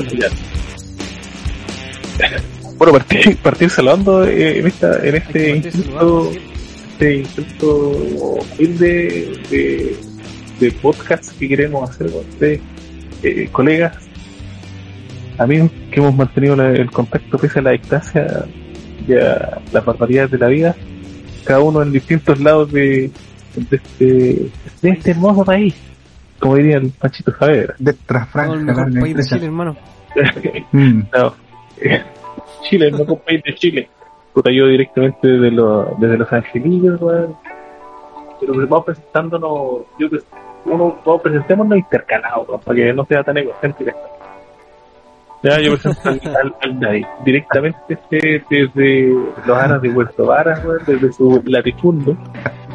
Bueno, partir, partir saludando eh, en, esta, en este intento, este intento humilde de, de podcast que queremos hacer con ustedes, eh, colegas, amigos que hemos mantenido la- el contacto pese a la distancia y a las barbaridades de la vida, cada uno en distintos lados de, de, este, de este hermoso país, como diría el Panchito Saavedra. De el mejor la país de. Chile, hermano. Mm. No. Chile, no un país de Chile. Puta, yo directamente desde, los desde Los Angelillos, weón. Pero vamos presentándonos, yo que uno, vamos presentémonos intercalados, para que no sea tan egocéntrico esto. Ya, yo al, al, Daddy, directamente este, desde los aras de Puerto Varas, desde su latifundo,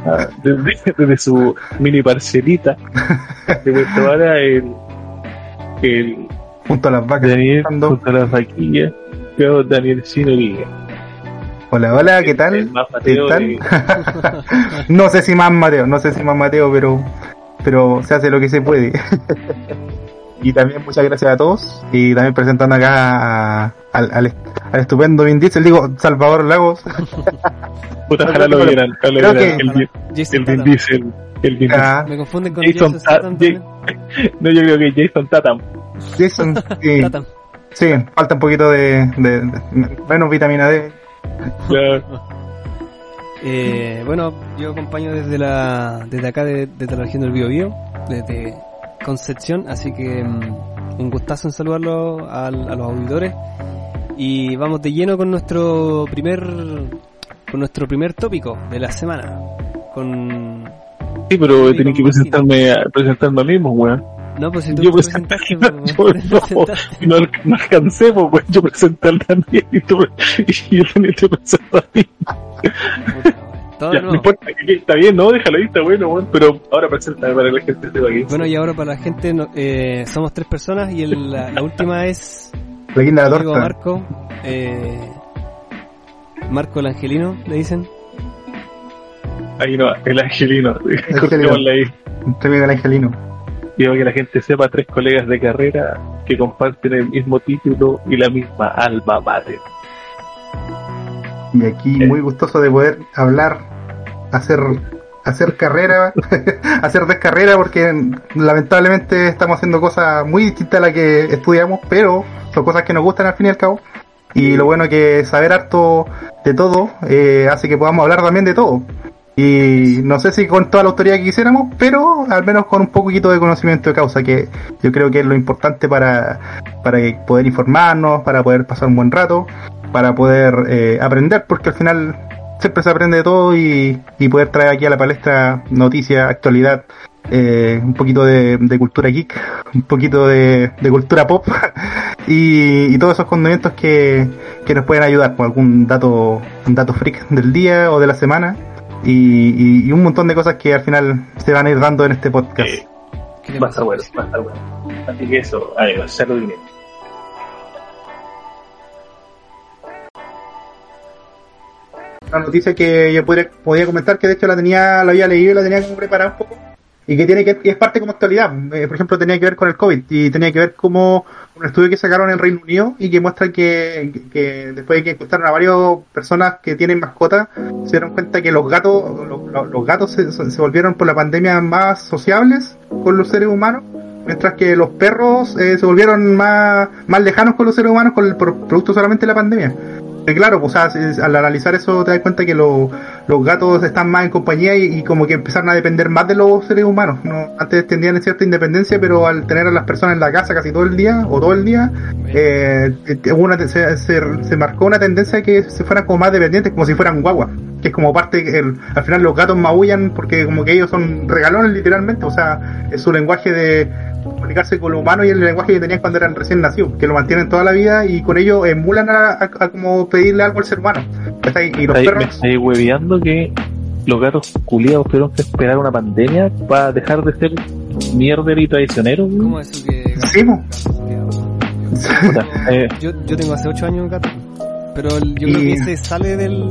ah, desde, desde su mini parcelita de Puerto Varas, el, el Junto a las vacas. Daniel junto a las vaquillas, yo Daniel Sinoliga. Hola, hola, ¿qué El tal? más ¿Qué tal? de- No sé si más Mateo, no sé si más Mateo, pero, pero se hace lo que se puede. y también muchas gracias a todos. Y también presentando acá a- al, al, al estupendo Vin Diesel, digo Salvador Lagos. Puta, ojalá lo vieran, ojalá lo vieran. El, Vin- el Vin. Diesel. El Vin Ah, Me confunden con Jason Jason Tatum. No, yo creo que Jason Tatum. Jason, sí, Tatum. sí, falta un poquito de, de- de- menos vitamina D. Ya, Eh, bueno, yo acompaño desde la desde acá, de- desde la región del Biobío, desde Concepción, así que mm, un gustazo en saludarlo al- a, los auditores y vamos de lleno con nuestro primer con nuestro primer tópico de la semana. Con Sí, pero tenía que presentarme a, presentarme a mí, pues, weón. no, pues si tú Yo te presenté, presentaste, yo pues, no, presentaste. no, no alcancé, pues, weón. Yo presenté al Daniel y, tú, y el Daniel te presentó a mí. Todo Ya, no importa, está bien, no, déjalo ahí, está bueno. Pero ahora preséntame para que la gente sepa que Bueno, y ahora para la gente, no- eh, somos tres personas y el- la, la última es La guinda de la Diego torta. Marco, eh, Marco el Angelino, le dicen. Ahí no, el angelino. Cortémosle ahí. El angelino. Quiero que la gente sepa, tres colegas de carrera que comparten el mismo título y la misma alma mater. Y aquí muy gustoso de poder hablar, hacer hacer carrera, hacer descarrera porque lamentablemente estamos haciendo cosas muy distintas a las que estudiamos, pero son cosas que nos gustan al fin y al cabo. Y lo bueno que saber harto de todo eh, hace que podamos hablar también de todo. Y no sé si con toda la autoridad que quisiéramos, pero al menos con un poquito de conocimiento de causa, que yo creo que es lo importante para, para poder informarnos, para poder pasar un buen rato para poder eh, aprender, porque al final siempre se aprende de todo y, y poder traer aquí a la palestra noticias, actualidad, eh, un poquito de, cultura geek, un poquito de, cultura pop y, todos esos condimentos que, que nos pueden ayudar con algún dato, un dato freak del día o de la semana y, y- un montón de cosas que al final se van a ir dando en este podcast. Eh, bueno. Así que eso, una noticia que yo podría, podía comentar que de hecho la tenía, la había leído y la tenía como preparada un poco y que tiene que que es parte como actualidad. Eh, por ejemplo, tenía que ver con el COVID y tenía que ver como un estudio que sacaron en Reino Unido y que muestra que, que- después de que encontraron a varias personas que tienen mascotas, se dieron cuenta que los gatos, los, gatos se, volvieron por la pandemia más sociables con los seres humanos. Mientras que los perros eh, se volvieron más, más lejanos con los seres humanos con el, producto solamente de la pandemia. Claro, pues, al analizar eso te das cuenta que lo- los gatos están más en compañía y, como que empezaron a depender más de los seres humanos. ¿no? Antes tenían cierta independencia, pero al tener a las personas en la casa casi todo el día o todo el día, eh, eh, se, marcó una tendencia que se fueran como más dependientes, como si fueran guaguas. Que es como parte, el- al final los gatos maullan porque como que ellos son regalones literalmente, o sea, es su lenguaje de comunicarse con lo humano y el lenguaje que tenían cuando eran recién nacidos, que lo mantienen toda la vida y con ello emulan a, a- a como pedirle algo al ser humano. Y los Ahí, me perros, hueveando que los gatos culiados tuvieron que esperar una pandemia para dejar de ser mierder y traicioneros. ¿Cómo es eso que.? Sí, eh, Yo, yo tengo hace 8 años un gato, pero el- yo creo Y- que ese sale del,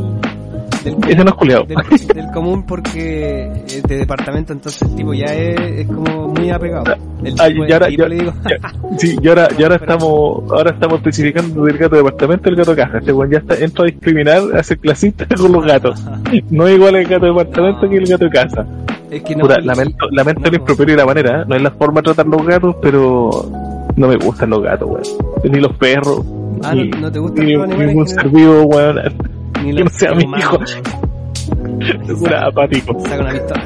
del, Ese no es culiado. del, del común porque es de departamento, entonces el tipo ya es, es como muy apegado. El Ah, tipo, y ahora- el tipo ya- le digo, Sí, y ahora, y ahora estamos, ahora estamos especificando del gato de departamento y el gato de casa. Este weón ya está, entra a discriminar, a ser clasista con los gatos. No es igual el gato de departamento que el gato de casa. es que no. Puta, lamento, lamento no, el improperio y la manera, ¿eh? no es la forma de tratar los gatos, pero no me gustan los gatos, weón. Ni los perros. Ah, ni, no, no te gustan ni, los animales. ningún ser vivo, weón. Ni que no sea mi hijo. Es apático. Una pistola.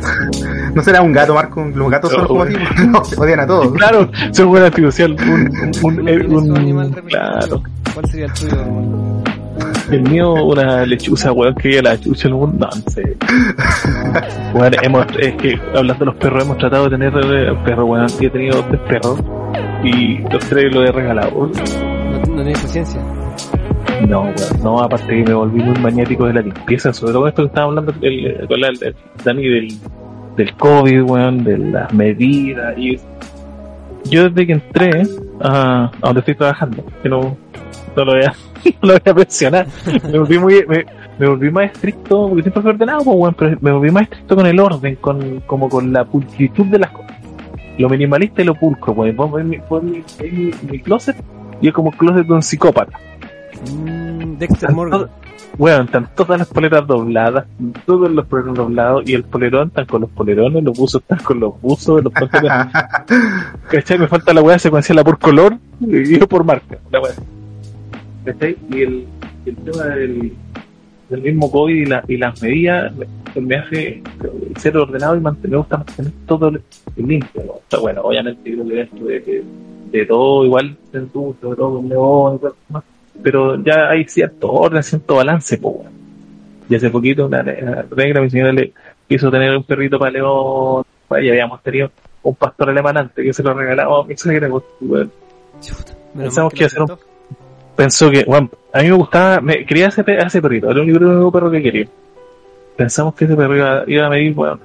No será un gato, Marco. Los gatos son No, como así, no, odian a todos. Claro, soy buena artificial. Un, un, un- animal claro. ¿Cuál sería el tuyo? hermano? El mío, una lechuza, weón, que la chucha en un... No, no sé. Weón, hemos, es que hablando de los perros, hemos tratado de tener eh, perros, weón. Yo he tenido tres perros y los tres los he regalado. No, no tienes paciencia. No, weón, no, aparte que me volví muy magnético de la limpieza, sobre todo esto que estaba hablando el, la, el- Dani del, del COVID, weón, de las medidas y yo desde que entré a, a donde estoy trabajando, que no, lo voy a, no lo voy a mencionar, me volví muy, me, volví más estricto, porque siempre fui ordenado, pues, weón, pero me volví más estricto con el orden, con, como con la pulcritud de las cosas. Lo minimalista y lo pulcro, weón. Vos mi, mi, mi, mi closet y es como el closet de un psicópata. Mm, Dexter Morgan. Bueno, están todas las poleras dobladas, todos los polerones doblados, y el polerón están con los polerones, los buzos están con los buzos, los pantalones. ¿Cachai? Me falta la weá secuenciarla por color y yo por marca, la weá. ¿Cachai? Y el, el tema del, del mismo COVID y, la, y las medidas me, hace ser ordenado y mantener, me gusta mantener todo limpio. ¿no? O sea, bueno, obviamente yo creo que de, de, de todo igual sobre todo con león y cosas más pero ya hay cierto orden, cierto balance, pues, weón. Y hace poquito una negra, mi señora le quiso tener un perrito para León, pues, y habíamos tenido un pastor alemán antes que se lo regalamos a mi suegra, pues, menos Pensamos que iba a lo ser un-. Pensó que, bueno, a mí me gustaba, me, quería ese, ese perrito, era el único perro que quería. Pensamos que ese perro iba, iba a medir, weón,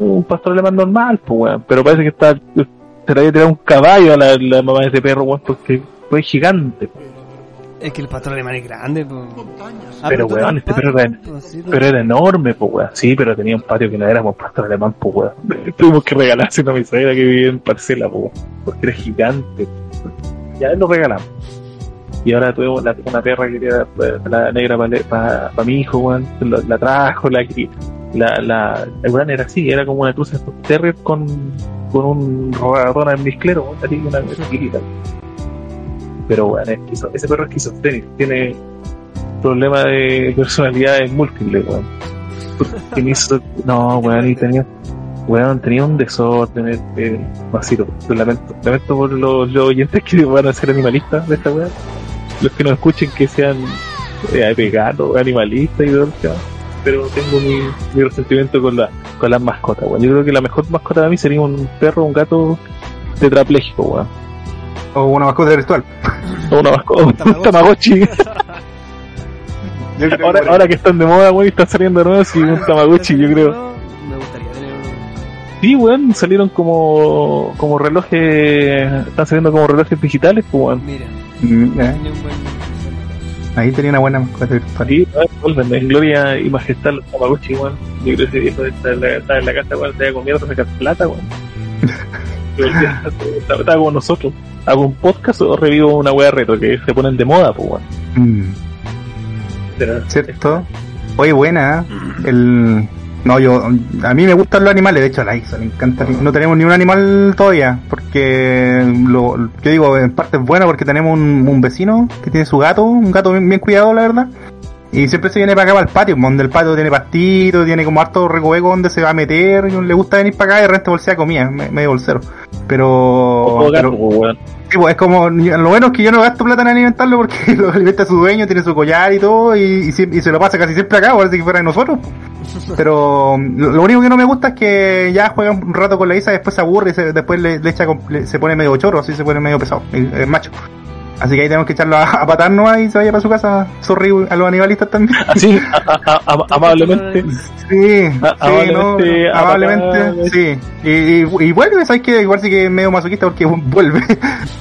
un pastor alemán normal, pues, weón, pero parece que está, se le había tirado un caballo a la, la mamá de ese perro, weón, porque fue gigante, pues. Es que el pastor alemán es grande. po. Ah, Pero, tú weón, este perro era- sí, tú- Pero era enorme, pues weón. Sí, pero tenía un patio que no éramos pastor alemán, pues weón. Tuvimos que regalárselo a mi suegra que vivía en parcela, pues. Porque era gigante. Ya lo regalamos. Y ahora tuvimos la- una perra que era pues, la negra para mi hijo, weón. La, la trajo, la la, la, el weón era así, era como una cruz de terrier con, con un ratón en misclero, weón, así, una chiquitita. Pero weón, es ese perro es esquizofrénico, tiene problema de personalidades múltiples, weón. Hizo- no, weón, y tenía, weón, tenía un desorden, este, masito. Lo lamento, lamento por los, los oyentes que van a ser animalistas de esta weón. Los que nos escuchen que sean eh, veganos, animalistas y todo el tema. Pero tengo mi, mi resentimiento con, la, con las mascotas, weón. Yo creo que la mejor mascota para mí sería un perro, un gato tetrapléjico, weón. O una mascota virtual. O una mascota, un tamagotchi. Yo creo ahora, que- ahora que están de moda, weón, y están saliendo nuevos, y un tamagotchi, yo creo. Me gustaría tener uno. Sí, weón, salieron como, como relojes, están saliendo como relojes digitales, pues, weón. Mira, Mm, eh, tenía un buen. ahí tenía una buena mascota virtual. Sí, vuelven en gloria y majestad los tamagotchi, weón. Yo creo que ese viejo está en la, está en la casa, weón, se había comido sacar plata, weón. Como nosotros. Hago un podcast o revivo una wea retro que se ponen de moda, pues, weón. Mm, ¿Cierto? Oye, buena. ¿eh? El... No, yo, a mí me gustan los animales, de hecho a la Isa le encanta. No tenemos ni un animal todavía, porque lo, yo digo, en parte es bueno porque tenemos un, un vecino que tiene su gato, un gato bien, bien cuidado, la verdad. Y siempre se viene para acá, para el patio, donde el patio tiene pastito, tiene como harto recoveco donde se va a meter, y le gusta venir para acá y de repente bolsea comida, me- medio bolsero. Pero, Como gato, pero- pues, weón. Sí, pues, es como, lo bueno es que yo no gasto plata en alimentarlo porque lo alimenta su dueño, tiene su collar y todo, y, y, y se lo pasa casi siempre acá, parece que fuera de nosotros. Pero lo, lo único que no me gusta es que ya juega un rato con la Isa, después se aburre y se- después le, le echa, le- se pone medio chorro, así se pone medio pesado, el, el macho. Así que ahí tenemos que echarlo a, a patar nomás y se vaya para su casa. Sorry a los animalistas también. Así, amablemente. Sí, A- sí, no, amablemente, patar. sí. Y, y, y vuelve, ¿sabes que Igual sí que es medio masoquista porque vuelve,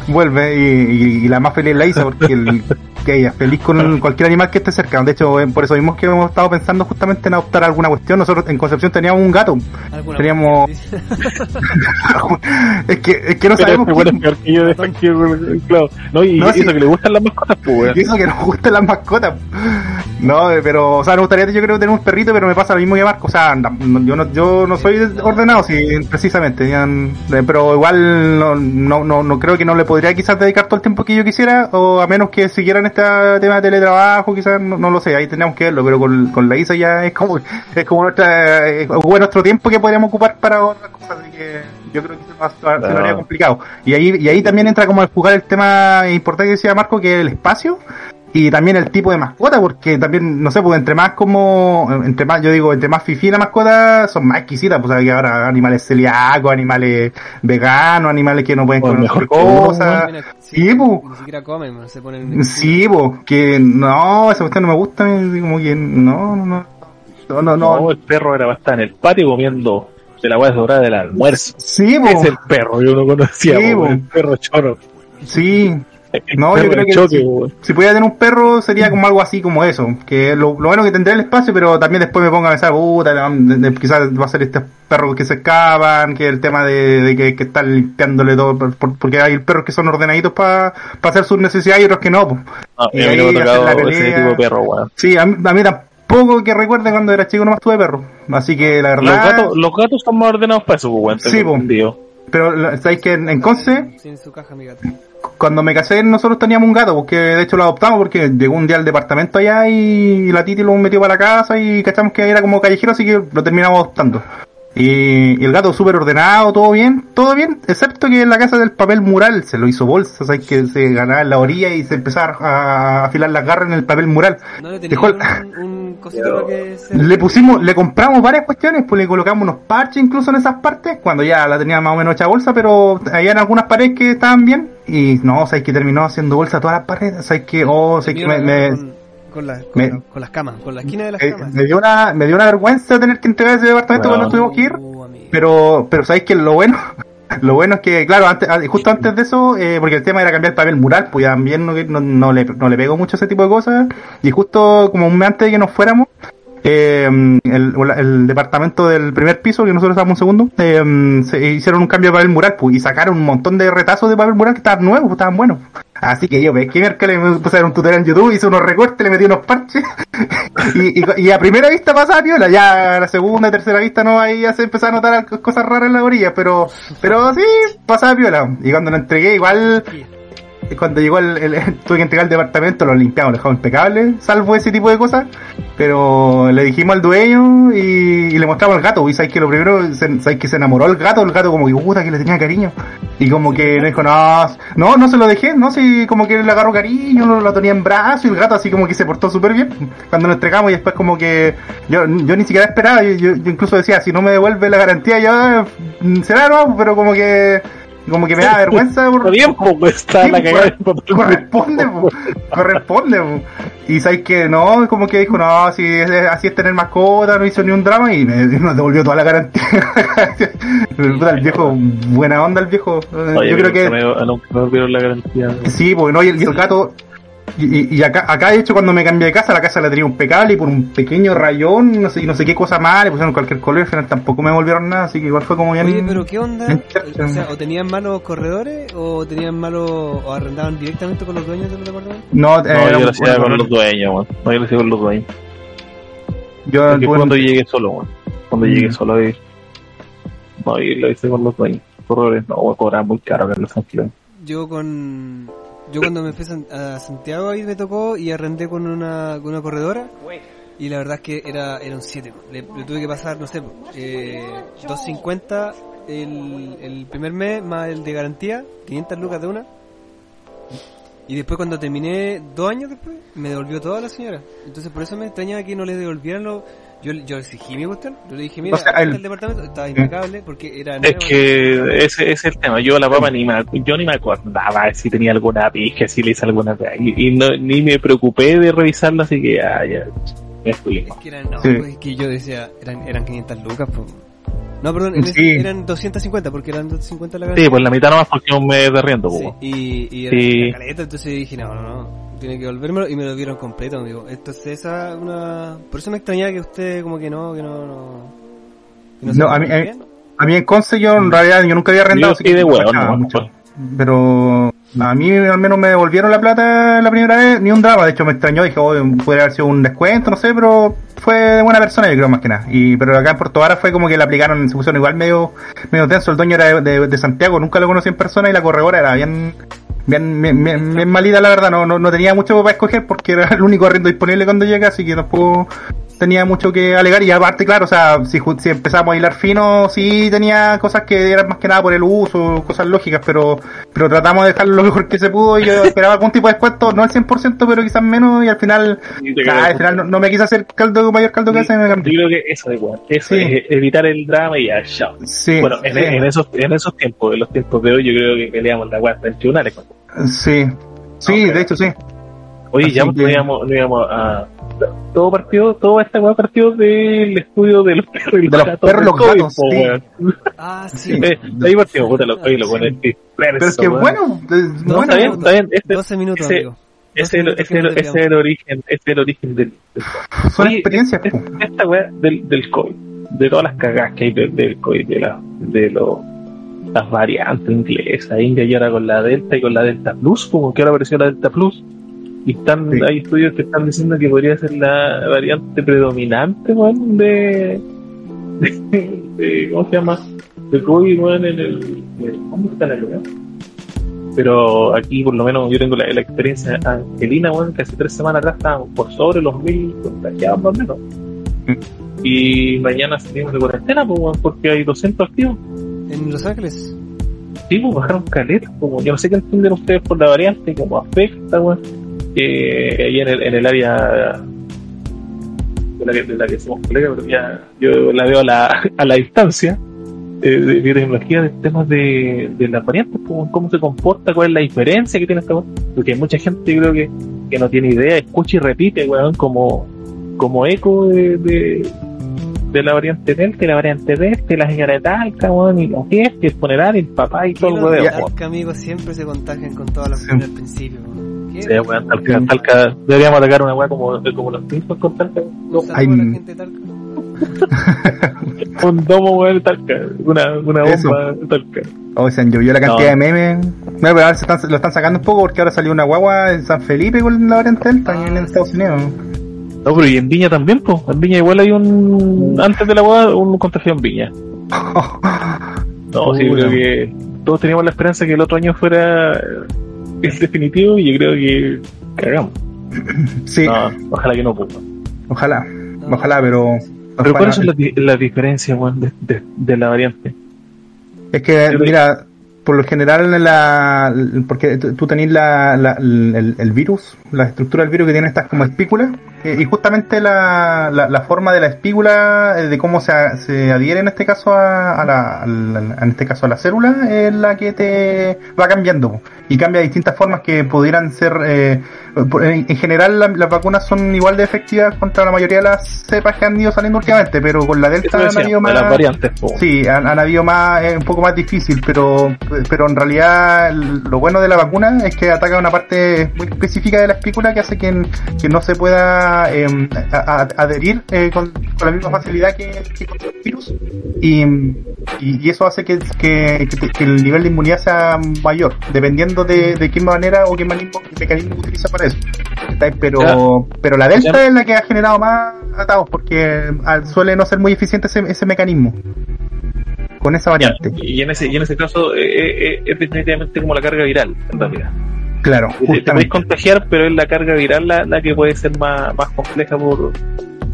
vuelve y, y- y la más feliz es la Isa porque el, que ella es feliz con cualquier animal que esté cerca. De hecho, eh, por eso mismo que hemos estado pensando justamente en adoptar alguna cuestión. Nosotros en Concepción teníamos un gato. ¿Alguna Teníamos- es que, es que no Pero sabemos bueno es qué- peor que yo, claro. No, y No, y sí. que le gustan las mascotas, pues, weón. Y eso que nos gustan las mascotas. No, eh, pero, o sea, me gustaría, yo creo, tener un perrito, pero me pasa lo mismo que Marco. O sea, no- yo no, yo no soy ordenado, sí, precisamente. eh, Pero igual no, no, no, no creo que no le podría quizás dedicar todo el tiempo que yo quisiera, o a menos que siguieran este tema de teletrabajo, quizás, no, no lo sé, ahí tendríamos que verlo, pero con, con la Isa ya es como, es como nuestra, es como nuestro tiempo que podríamos ocupar para otras cosas, así que yo creo que se, va- se lo haría complicado. Y ahí, y ahí también entra como a jugar el tema importante que decía Marco, que es el espacio y también el tipo de mascota, porque también, no sé, pues entre más como, entre más, yo digo, entre más fifi la mascota, son más exquisitas, pues hay ahora animales celíacos, animales veganos, animales que no pueden comer mejor cosas. Sí, po. Ni siquiera comen, se ponen. Sí, pues, que no, esa cuestión no me gusta, como que no, no, no, no, no, No, no. el perro era estar en el patio comiendo de la hueá sobrada del almuerzo. Sí, Es pues, el perro, yo no conocía, Sí, po, po. el perro choro. sí. No, yo creo que choque, weón. Si pudiera tener un perro sería como algo así como eso, que lo, lo bueno que tendría el espacio, pero también después me ponga a pensar, puta, quizás va a ser estos perros que se escapan, que el tema de, de que, que están limpiándole todo, por- por- porque hay perros que son ordenaditos para hacer sus necesidades y otros que no. pues. No, Y y a mí no ahí tocado ese pelea. tipo de perro, weón. Sí, a mí, a mí tampoco que recuerde cuando era chico nomás tuve perro, así que la Los verdad... gatos, los gatos son más ordenados para eso, pues. Sí, entendido. Pero sabéis que en, en Conce, Sin su caja, mi gato. Cuando me casé nosotros teníamos un gato, porque de hecho lo adoptamos porque llegó un día al departamento allá y la Titi lo metió para la casa y cachamos que era como callejero, así que lo terminamos adoptando. Y, y el gato súper ordenado, todo bien, todo bien, excepto que en la casa del papel mural se lo hizo bolsa, sabes que se ganaba en la orilla y se empezaba a afilar las garras en el papel mural. ¿No Dejó un, un cosito para que se... Le pusimos, le compramos varias cuestiones, pues le colocamos unos parches incluso en esas partes, cuando ya la tenía más o menos hecha bolsa, pero había algunas paredes que estaban bien, y no, sabes que terminó haciendo bolsa todas las paredes, sabes que, oh, sabes que me, me, Con, con, la- con me- la- con las camas, con la esquina de las eh, camas. me dio una, me dio una vergüenza tener que entregar ese departamento Bueno. cuando tuvimos que ir, Uh, amigo. pero, pero sabéis que lo bueno, lo bueno es que, claro, antes, ah, justo antes de eso, eh, porque el tema era cambiar el papel mural, pues también no, no, no le, no le pegó mucho ese tipo de cosas, y justo como un mes antes de que nos fuéramos, eh, el, departamento del primer piso, que nosotros estábamos en segundo, eh, se hicieron un cambio de papel mural, pues, y sacaron un montón de retazos de papel mural que estaban nuevos, estaban buenos. Así que yo, pues, que miércoles me puse un tutorial en YouTube, hice unos recortes, le metí unos parches, y a primera vista pasaba piola, ya a la segunda, tercera vista no, ahí ya se empezó a notar cosas raras en la orilla, pero, pero sí, pasaba piola. Y cuando lo entregué, igual, cuando llegó el, el- tuve que entregar el departamento, lo limpiamos, lo dejamos impecable, salvo ese tipo de cosas. Pero le dijimos al dueño y, le mostramos al gato. Y sabes que lo primero, se- sabes que se enamoró el gato, el gato como que puta que le tenía cariño. Y como que me dijo, no, no, no se lo dejé, no, sí, como que le agarró cariño, lo, lo tenía en brazo y el gato así como que se portó súper bien. Cuando lo entregamos y después como que yo, yo ni siquiera esperaba, yo, yo- yo incluso decía, si no me devuelve la garantía, yo, eh, será, no, pero como que, como que me da vergüenza por, bien, pues, está Sí, la cagada corresponde, po, corresponde. po. Y sabes que no, como que dijo, no, si es, así es tener mascota, no hizo ni un drama y me, nos devolvió toda la garantía. El viejo, buena onda el viejo. Oye, Yo creo que Me, nunca me olvidaron la garantía. sí, porque no, y el, y el gato. Y, y- y acá, acá de hecho cuando me cambié de casa, la casa la tenía impecable y por un pequeño rayón, no sé, y no sé qué cosa más, le pusieron cualquier color, al final tampoco me volvieron nada, así que igual fue como bien. Oye, pero ¿qué onda? O sea, o tenían malos corredores o tenían malos o arrendaban directamente con los dueños del departamento. No, No, eh, yo un- lo hacía con los dueños, weón. No, yo lo hacía con los dueños. yo Porque cuando llegué solo, weón. Cuando Mm. llegué solo a vivir. No, y lo hice con los dueños. Corredores, no, cobraban muy caro que los. Yo con yo cuando me fui a San- a Santiago ahí me tocó y arrendé con una, con una corredora y la verdad es que era, era un 7. Le, tuve que pasar, no sé, eh, 250 el, el primer mes más el de garantía, 500 lucas de una. Y después cuando terminé, dos años después, me devolvió toda la señora. Entonces por eso me extrañaba que no le devolvieran lo... Yo, yo exigí mi cuestión, yo le dije, mira, O sea, el- el departamento estaba impecable porque era Es que ese, es el tema. Yo la papa ni me, yo ni me acordaba si tenía alguna pija, si le hice alguna pega. Y, y no, ni me preocupé de revisarlo, así que ya, ya, me fui. Es que eran, no, Sí. pues, es que yo decía, eran, eran 500 lucas, pues. No, perdón, en ese- Sí. eran 250 porque eran 250 la Sí, pues la mitad nomás porque un mes de riendo, Sí, y, y era Sí. caleta, entonces dije, no, no, no, tiene que volvérmelo y me lo dieron completo, me digo, esto es esa, una... Por eso me extrañaba que usted como que no, que no, no... que No, a mí- portó a mí- bien. A mí en Conce yo en realidad yo nunca había arrendado, Yo así de cachaba no, mucho. Pero a mí al menos me devolvieron la plata la primera vez, ni un drama, de hecho me extrañó, dije, oh, puede haber sido un descuento, no sé, pero fue de buena persona yo creo más que nada. Y pero acá en Puerto Vara fue como que le aplicaron, se pusieron igual medio, medio tenso, el dueño era de, de- Santiago, nunca lo conocí en persona y la corredora era bien, bien, bien, bien, malita la verdad, no, no, no tenía mucho para escoger porque era el único arriendo disponible cuando llega, así que tampoco tenía mucho que alegar. Y aparte claro, o sea, si, si empezamos a hilar fino, sí tenía cosas que eran más que nada por el uso, cosas lógicas, pero pero tratamos de dejarlo lo mejor que se pudo y yo esperaba algún tipo de descuento, no al 100%, pero quizás menos y al final, quedas- al final no, no me quise hacer caldo mayor caldo que ese Yo creo que eso es bueno. Eso Sí. es evitar el drama y ya, chao. Sí, Bueno, en, sí, en esos, en esos tiempos, en los tiempos de hoy, yo creo que peleamos la guarda en tribunales. sí, sí, de hecho sí. Oye, Así ya pues, que- no íbamos, no íbamos a. Todo partió, toda esta weá partió del estudio de los perros y De los perros los gatos, po, sí. weón. Ah, sí. Eh, ahí partimos, puta, los oye, lo bueno es que. Pero es que bueno, No, bueno, está bien, está bien. Este, 12 minutos, ese- amigo. ese, 12 ese, ese es el origen, ese es el origen del, del son experiencias. esta weá del, del COVID, de todas las cagadas que hay del, del COVID, de, la, de lo, las variantes inglesas, India y ahora con la Delta y con la Delta Plus, como que ahora apareció la Delta Plus, y están, Sí. hay estudios que están diciendo que podría ser la variante predominante, weón, de, de, de- ¿cómo se llama? De COVID, weón, en el, ¿cómo está la weá? Pero aquí, por lo menos, yo tengo la, la experiencia angelina, weón, que hace tres semanas atrás estaban por sobre los mil contagiados, más o menos. Y mañana salimos de cuarentena, pues, weón, porque hay 200 activos. En Los Ángeles. Sí, pues bajaron caletas, como yo no sé qué entienden ustedes por la variante, cómo afecta, weón. Que ahí en el, en el área de la que, de la que somos colegas, pero ya yo la veo a la, a la distancia eh, de epidemiología de temas de, de las variantes, cómo, cómo se comporta, cuál es la diferencia que tiene esta. Porque hay mucha gente, yo creo que, que no tiene idea, escucha y repite, weón, como, como eco de, de, de la variante Delta, la variante Delta, la señora de Talca, weón, y los jefes, el funeral, el papá, y todo el weón. Talca, amigos, siempre se contagian con todas las Sí. al principio. weón. Sí, weón, Talca, Talca, deberíamos atacar una weá como, como los Simpsons con Talca. Un saludo Hay- gente Talca. Un domo, weón, de Talca, una, una Eso. bomba de Talca. Oh, se han llovido la cantidad No. de memes. Bueno, pero ahora se están, lo están sacando un poco porque ahora salió una guagua en San Felipe con la variante Delta Ah, en sí. Estados Unidos. No, pero y en Viña también, pues. En Viña igual hay un. Antes de la boda, un contagio en Viña. No, sí, yo Puta. creo que todos teníamos la esperanza que el otro año fuera el definitivo y yo creo que cagamos. sí, No, ojalá que no, pues. ojalá, No, ojalá, pero... Pero. ¿cuáles son las, di- las diferencias, weón, de, de, de la variante? Es que, Yo mira, por lo general, la, porque tú tenés la, la- el, el virus, la estructura del virus que tiene estas como espículas, eh, y justamente la, la, la forma de la espícula, eh, de cómo se, se adhiere en este caso a, a la, en este caso a la célula, es la que te va cambiando y cambia distintas formas que pudieran ser, eh, en, en general la- las vacunas son igual de efectivas contra la mayoría de las cepas que han ido saliendo últimamente, pero con la delta han habido más las variantes. Sí, han, han habido más, es un poco más difícil, pero, pero en realidad lo bueno de la vacuna es que ataca una parte muy específica de la espícula que hace que, que no se pueda eh, a- a- adherir eh, con, con la misma facilidad que, que con el virus. Y, y, y eso hace que, que, el nivel de inmunidad sea mayor, dependiendo de, de qué manera o qué mecanismo, utiliza para eso. Pero, pero la delta es la que ha generado más atados porque ah, suele no ser muy eficiente ese, ese mecanismo con esa Ya, variante. y en ese, y en ese caso eh, eh, es definitivamente como la carga viral, en realidad. Claro, te justamente. contagiar, pero es la carga viral la, la que puede ser más, más compleja por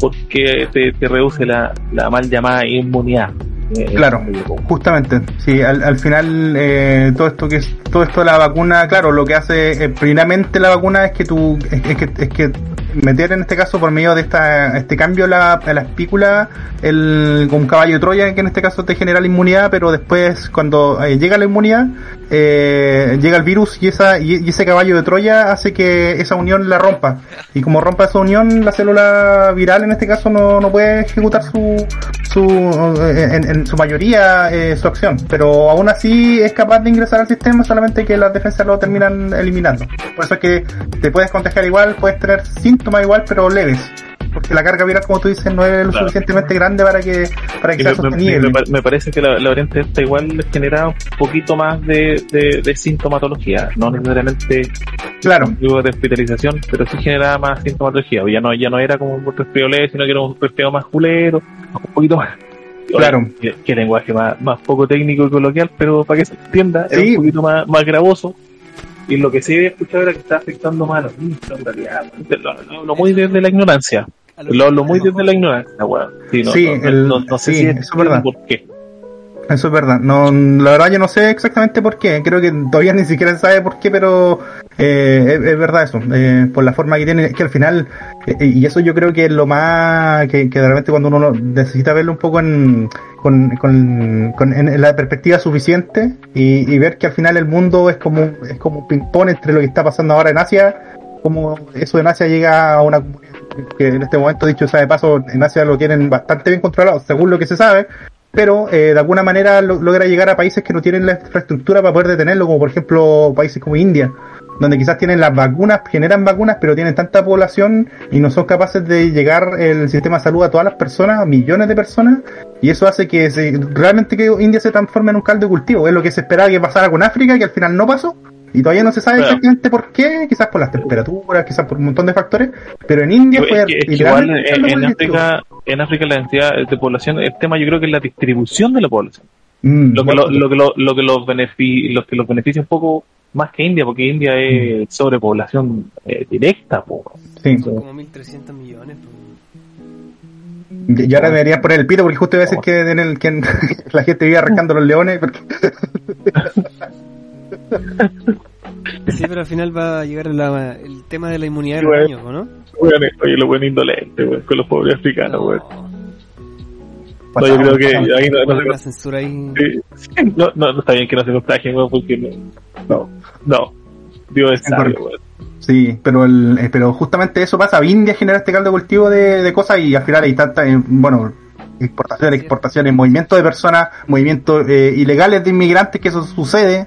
porque te, te reduce la, la mal llamada inmunidad. Eh, Claro, justamente, sí, al, al final eh, todo esto que es todo esto de la vacuna, claro, lo que hace eh, primeramente la vacuna es que tú es, es que es que meter en este caso por medio de esta este cambio a la, la espícula el un caballo de Troya que en este caso te genera la inmunidad, pero después cuando eh, llega la inmunidad eh, llega el virus y esa y, ese caballo de Troya hace que esa unión la rompa y como rompa esa unión la célula viral en este caso no, no puede ejecutar su su en, en su mayoría eh, su acción, pero aún así es capaz de ingresar al sistema, solamente que las defensas lo terminan eliminando. Por eso es que te puedes contagiar igual, puedes tener síntomas igual, pero leves. Porque la carga viral, como tú dices, no es lo Claro. suficientemente grande para que, para que sea sostenible. me- me parece que la, la variante esta igual les genera un poquito más de, de, de sintomatología, no necesariamente Claro, de hospitalización, pero sí generaba más sintomatología. Ya no, ya no era como un resfriado leve, sino que era un resfriado más culero, un poquito más. Claro. Qué, qué lenguaje más, más poco técnico y coloquial, pero para que se entienda, era Sí. un poquito más, más gravoso. Y lo que sí había escuchado era que estaba afectando más a los niños, en realidad. Lo, lo- lo muy desde la ignorancia. Lo- Lo, muy desde la ignorancia, weón. Sí, no, Sí, no, no- el- no- no sé sí, si eso es verdad. por qué. Eso es verdad. No, la verdad yo no sé exactamente por qué. Creo que todavía ni siquiera se sabe por qué, pero eh, es, es verdad eso. Eh, por la forma que tiene, que al final, eh, y eso yo creo que es lo más, que, que de repente cuando uno lo- necesita verlo un poco en, con, con, con- en, en la perspectiva suficiente y, y ver que al final el mundo es como, un- es como un ping-pong entre lo que está pasando ahora en Asia, como eso en Asia llega a una que en este momento, dicho sea de paso, en Asia lo tienen bastante bien controlado, según lo que se sabe, pero eh, de alguna manera lo- logra llegar a países que no tienen la infraestructura para poder detenerlo, como por ejemplo países como India, donde quizás tienen las vacunas, generan vacunas, pero tienen tanta población y no son capaces de llegar el sistema de salud a todas las personas, a millones de personas, y eso hace que se, realmente que India se transforme en un caldo de cultivo. Es lo que se esperaba que pasara con África, que al final no pasó. Y todavía no se sabe Claro. exactamente por qué, quizás por las temperaturas, quizás por un montón de factores, pero en India Es fue que- es que igual literalmente en, en. África, en África la densidad de población, el tema yo creo que es la distribución de la población. Mm, Lo que, bueno, lo, lo que, lo, lo que los beneficia, lo que los beneficia un poco más que India, porque India es sobrepoblación eh, directa, po. sí. Son como 1.300 millones. pues. Y ahora deberías poner el pito porque justo iba a decir que, en el, que en- la gente vive arrancando los leones. Porque... Sí, pero al final va a llegar la- el tema de la inmunidad de Sí, los bueno. niños, ¿o ¿no? Oye, lo buen indolente, con los pobres africanos, weón. No, No, yo creo que ahí no, no, se- la censura ahí. sí, no, no, no está bien que no se contagien, weón, porque no, no, no. Dios es sabio. Sí, pero el, eh, pero justamente eso pasa. India genera este caldo de cultivo de, de cosas y al final hay tanta, eh, bueno, exportaciones, exportaciones, movimientos de personas, movimientos eh, ilegales de inmigrantes, que eso sucede.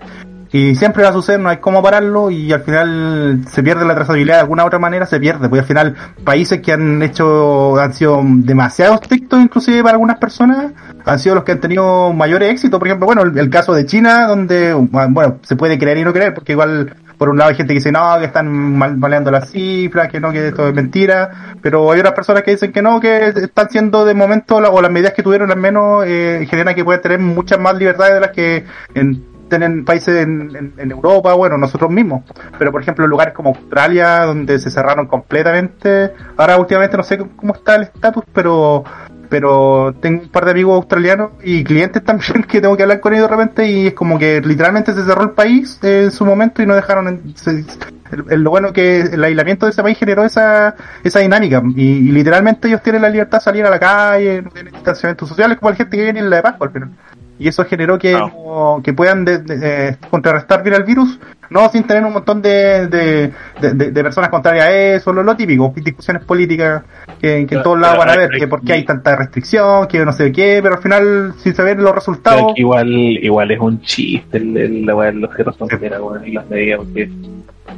Y siempre va a suceder, no hay cómo pararlo y al final se pierde la trazabilidad de alguna otra manera, se pierde, porque al final países que han hecho, han sido demasiado estrictos inclusive para algunas personas, han sido los que han tenido mayores éxitos, por ejemplo, bueno, el, caso de China, donde, bueno, se puede creer y no creer, porque igual, por un lado hay gente que dice, no, que están mal, maleando las cifras, que no, que esto es mentira, pero hay otras personas que dicen que no, que están siendo de momento, o las medidas que tuvieron al menos, eh, generan que pueden tener muchas más libertades de las que en, tienen países en, Europa, bueno, nosotros mismos. Pero por ejemplo, lugares como Australia, donde se cerraron completamente, ahora últimamente no sé cómo está el estatus, pero pero tengo un par de amigos australianos y clientes también que tengo que hablar con ellos de repente y es como que literalmente se cerró el país en su momento y no dejaron en- lo bueno que el aislamiento de ese país generó esa esa dinámica. Y, y literalmente ellos tienen la libertad de salir a la calle no tienen distanciamientos sociales como la gente que viene en la de Pascua al final y eso generó que, como que puedan de- de- eh, contrarrestar bien el virus, no sin tener un montón de, de, de- de- de personas contrarias a eso, lo, lo típico, discusiones políticas que, que en todos lados van a ver, que por qué hay tanta restricción, que no sé qué, pero al final, si se ven los resultados, igual, igual es un chiste el, el- los fronteras, weón, y las medidas, porque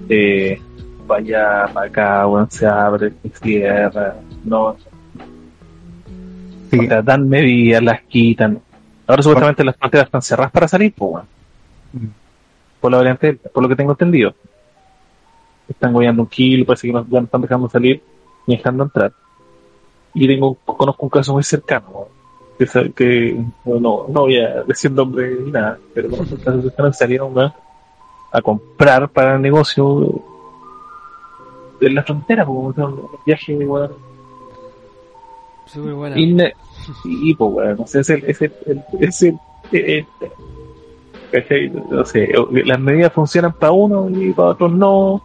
eh, vaya para acá, weón, se abre, se cierra, no, sí, o sea, dan medidas, las quitan. Ahora supuestamente las fronteras están cerradas para salir, pues, weón. Por la variante, por lo que tengo entendido. Están goleando un kilo, parece que no, ya no están dejando salir ni dejando entrar. Y tengo, conozco un caso muy cercano, weón, que, no, no, no voy a decir nombre ni nada, pero conozco un caso cercano que salieron a comprar para el negocio en la frontera, como un viaje, weón, Súper buena. Sí, pues, weón, no sé, es el, es el, el- es el- eh, eh, ¿cachai? No sé, las medidas funcionan para uno y para otros no,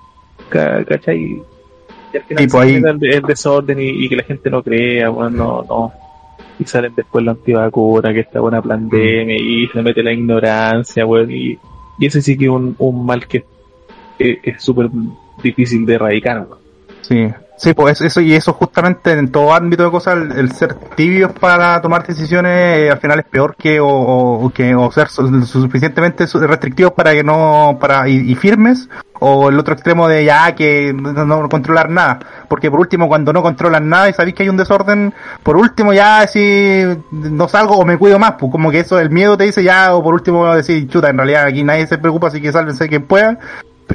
ca- ¿cachai? Y al final se pues ahí- el, el desorden y, y que la gente no crea, weón, no, no. Y salen después la antivacuna, que está buena pandemia, y se mete la ignorancia, weón, y, y ese sí que es un, un mal que que es súper difícil de erradicar, weón. Sí, sí, pues eso y eso justamente en todo ámbito de cosas, el, ser tibios para tomar decisiones eh, al final es peor que o, o- que o ser su- suficientemente su- restrictivos para que no para y, firmes o el otro extremo de ya que no, no controlar nada, porque por último cuando no controlan nada y sabéis que hay un desorden, por último ya si no salgo o me cuido más, pues como que eso el miedo te dice ya o por último decir chuta, en realidad aquí nadie se preocupa así que sálvense quien pueda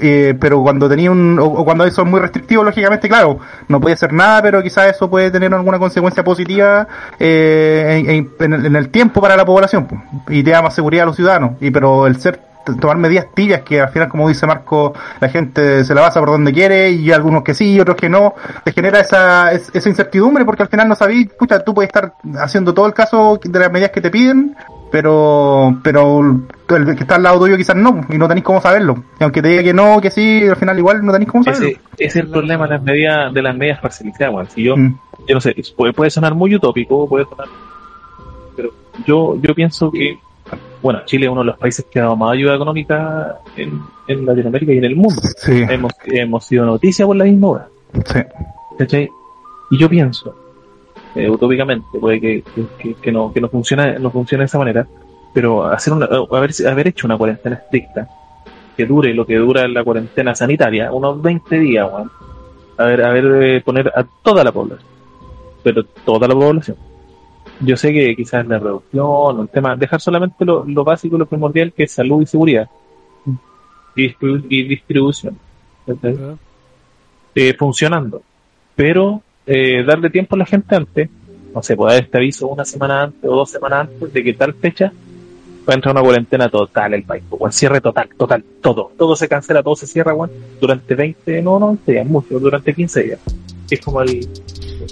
eh, pero cuando tenía un, o, cuando eso es muy restrictivo, lógicamente, claro, no puede hacer nada, pero quizás eso puede tener alguna consecuencia positiva eh, en, en- en el, tiempo para la población pues, y te da más seguridad a los ciudadanos. Y pero el ser tomar medidas tibias que al final, como dice Marco, la gente se la basa por donde quiere y algunos que sí y otros que no, te genera esa, es- esa incertidumbre porque al final no sabéis, pucha, tú puedes estar haciendo todo el caso de las medidas que te piden, pero pero el que está al lado tuyo quizás no, y no tenéis cómo saberlo. Y aunque te diga que no, que sí, al final igual no tenéis cómo saberlo. Ese, ese es el problema de las medidas, de las medidas parcializadas, weón. Si yo, Mm, yo no sé, puede, puede sonar muy utópico, puede sonar, pero yo, yo pienso que, bueno, Chile es uno de los países que ha dado más ayuda económica en, en Latinoamérica y en el mundo. sí, Hemos, hemos sido noticia por la misma hora, sí, ¿cachai? Y yo pienso, eh, utópicamente, puede que, que, que- no, que no funcione, no funcione de esa manera, pero hacer una, haber, haber hecho una cuarentena estricta, que dure lo que dura la cuarentena sanitaria, unos 20 días, weón. A ver, a ver, eh, poner a toda la población, pero toda la población. Yo sé que quizás la reducción, el tema, dejar solamente lo, lo básico, lo primordial, que es salud y seguridad, y, distribu- y distribución, eh, funcionando, pero eh, darle tiempo a la gente antes, no sé, puede dar este aviso una semana antes o dos semanas antes de que tal fecha va a entrar una cuarentena total el país, o el cierre total, total, todo, todo se cancela, todo se cierra, durante 20, no, no, 20 días, mucho, durante 15 días, es como el,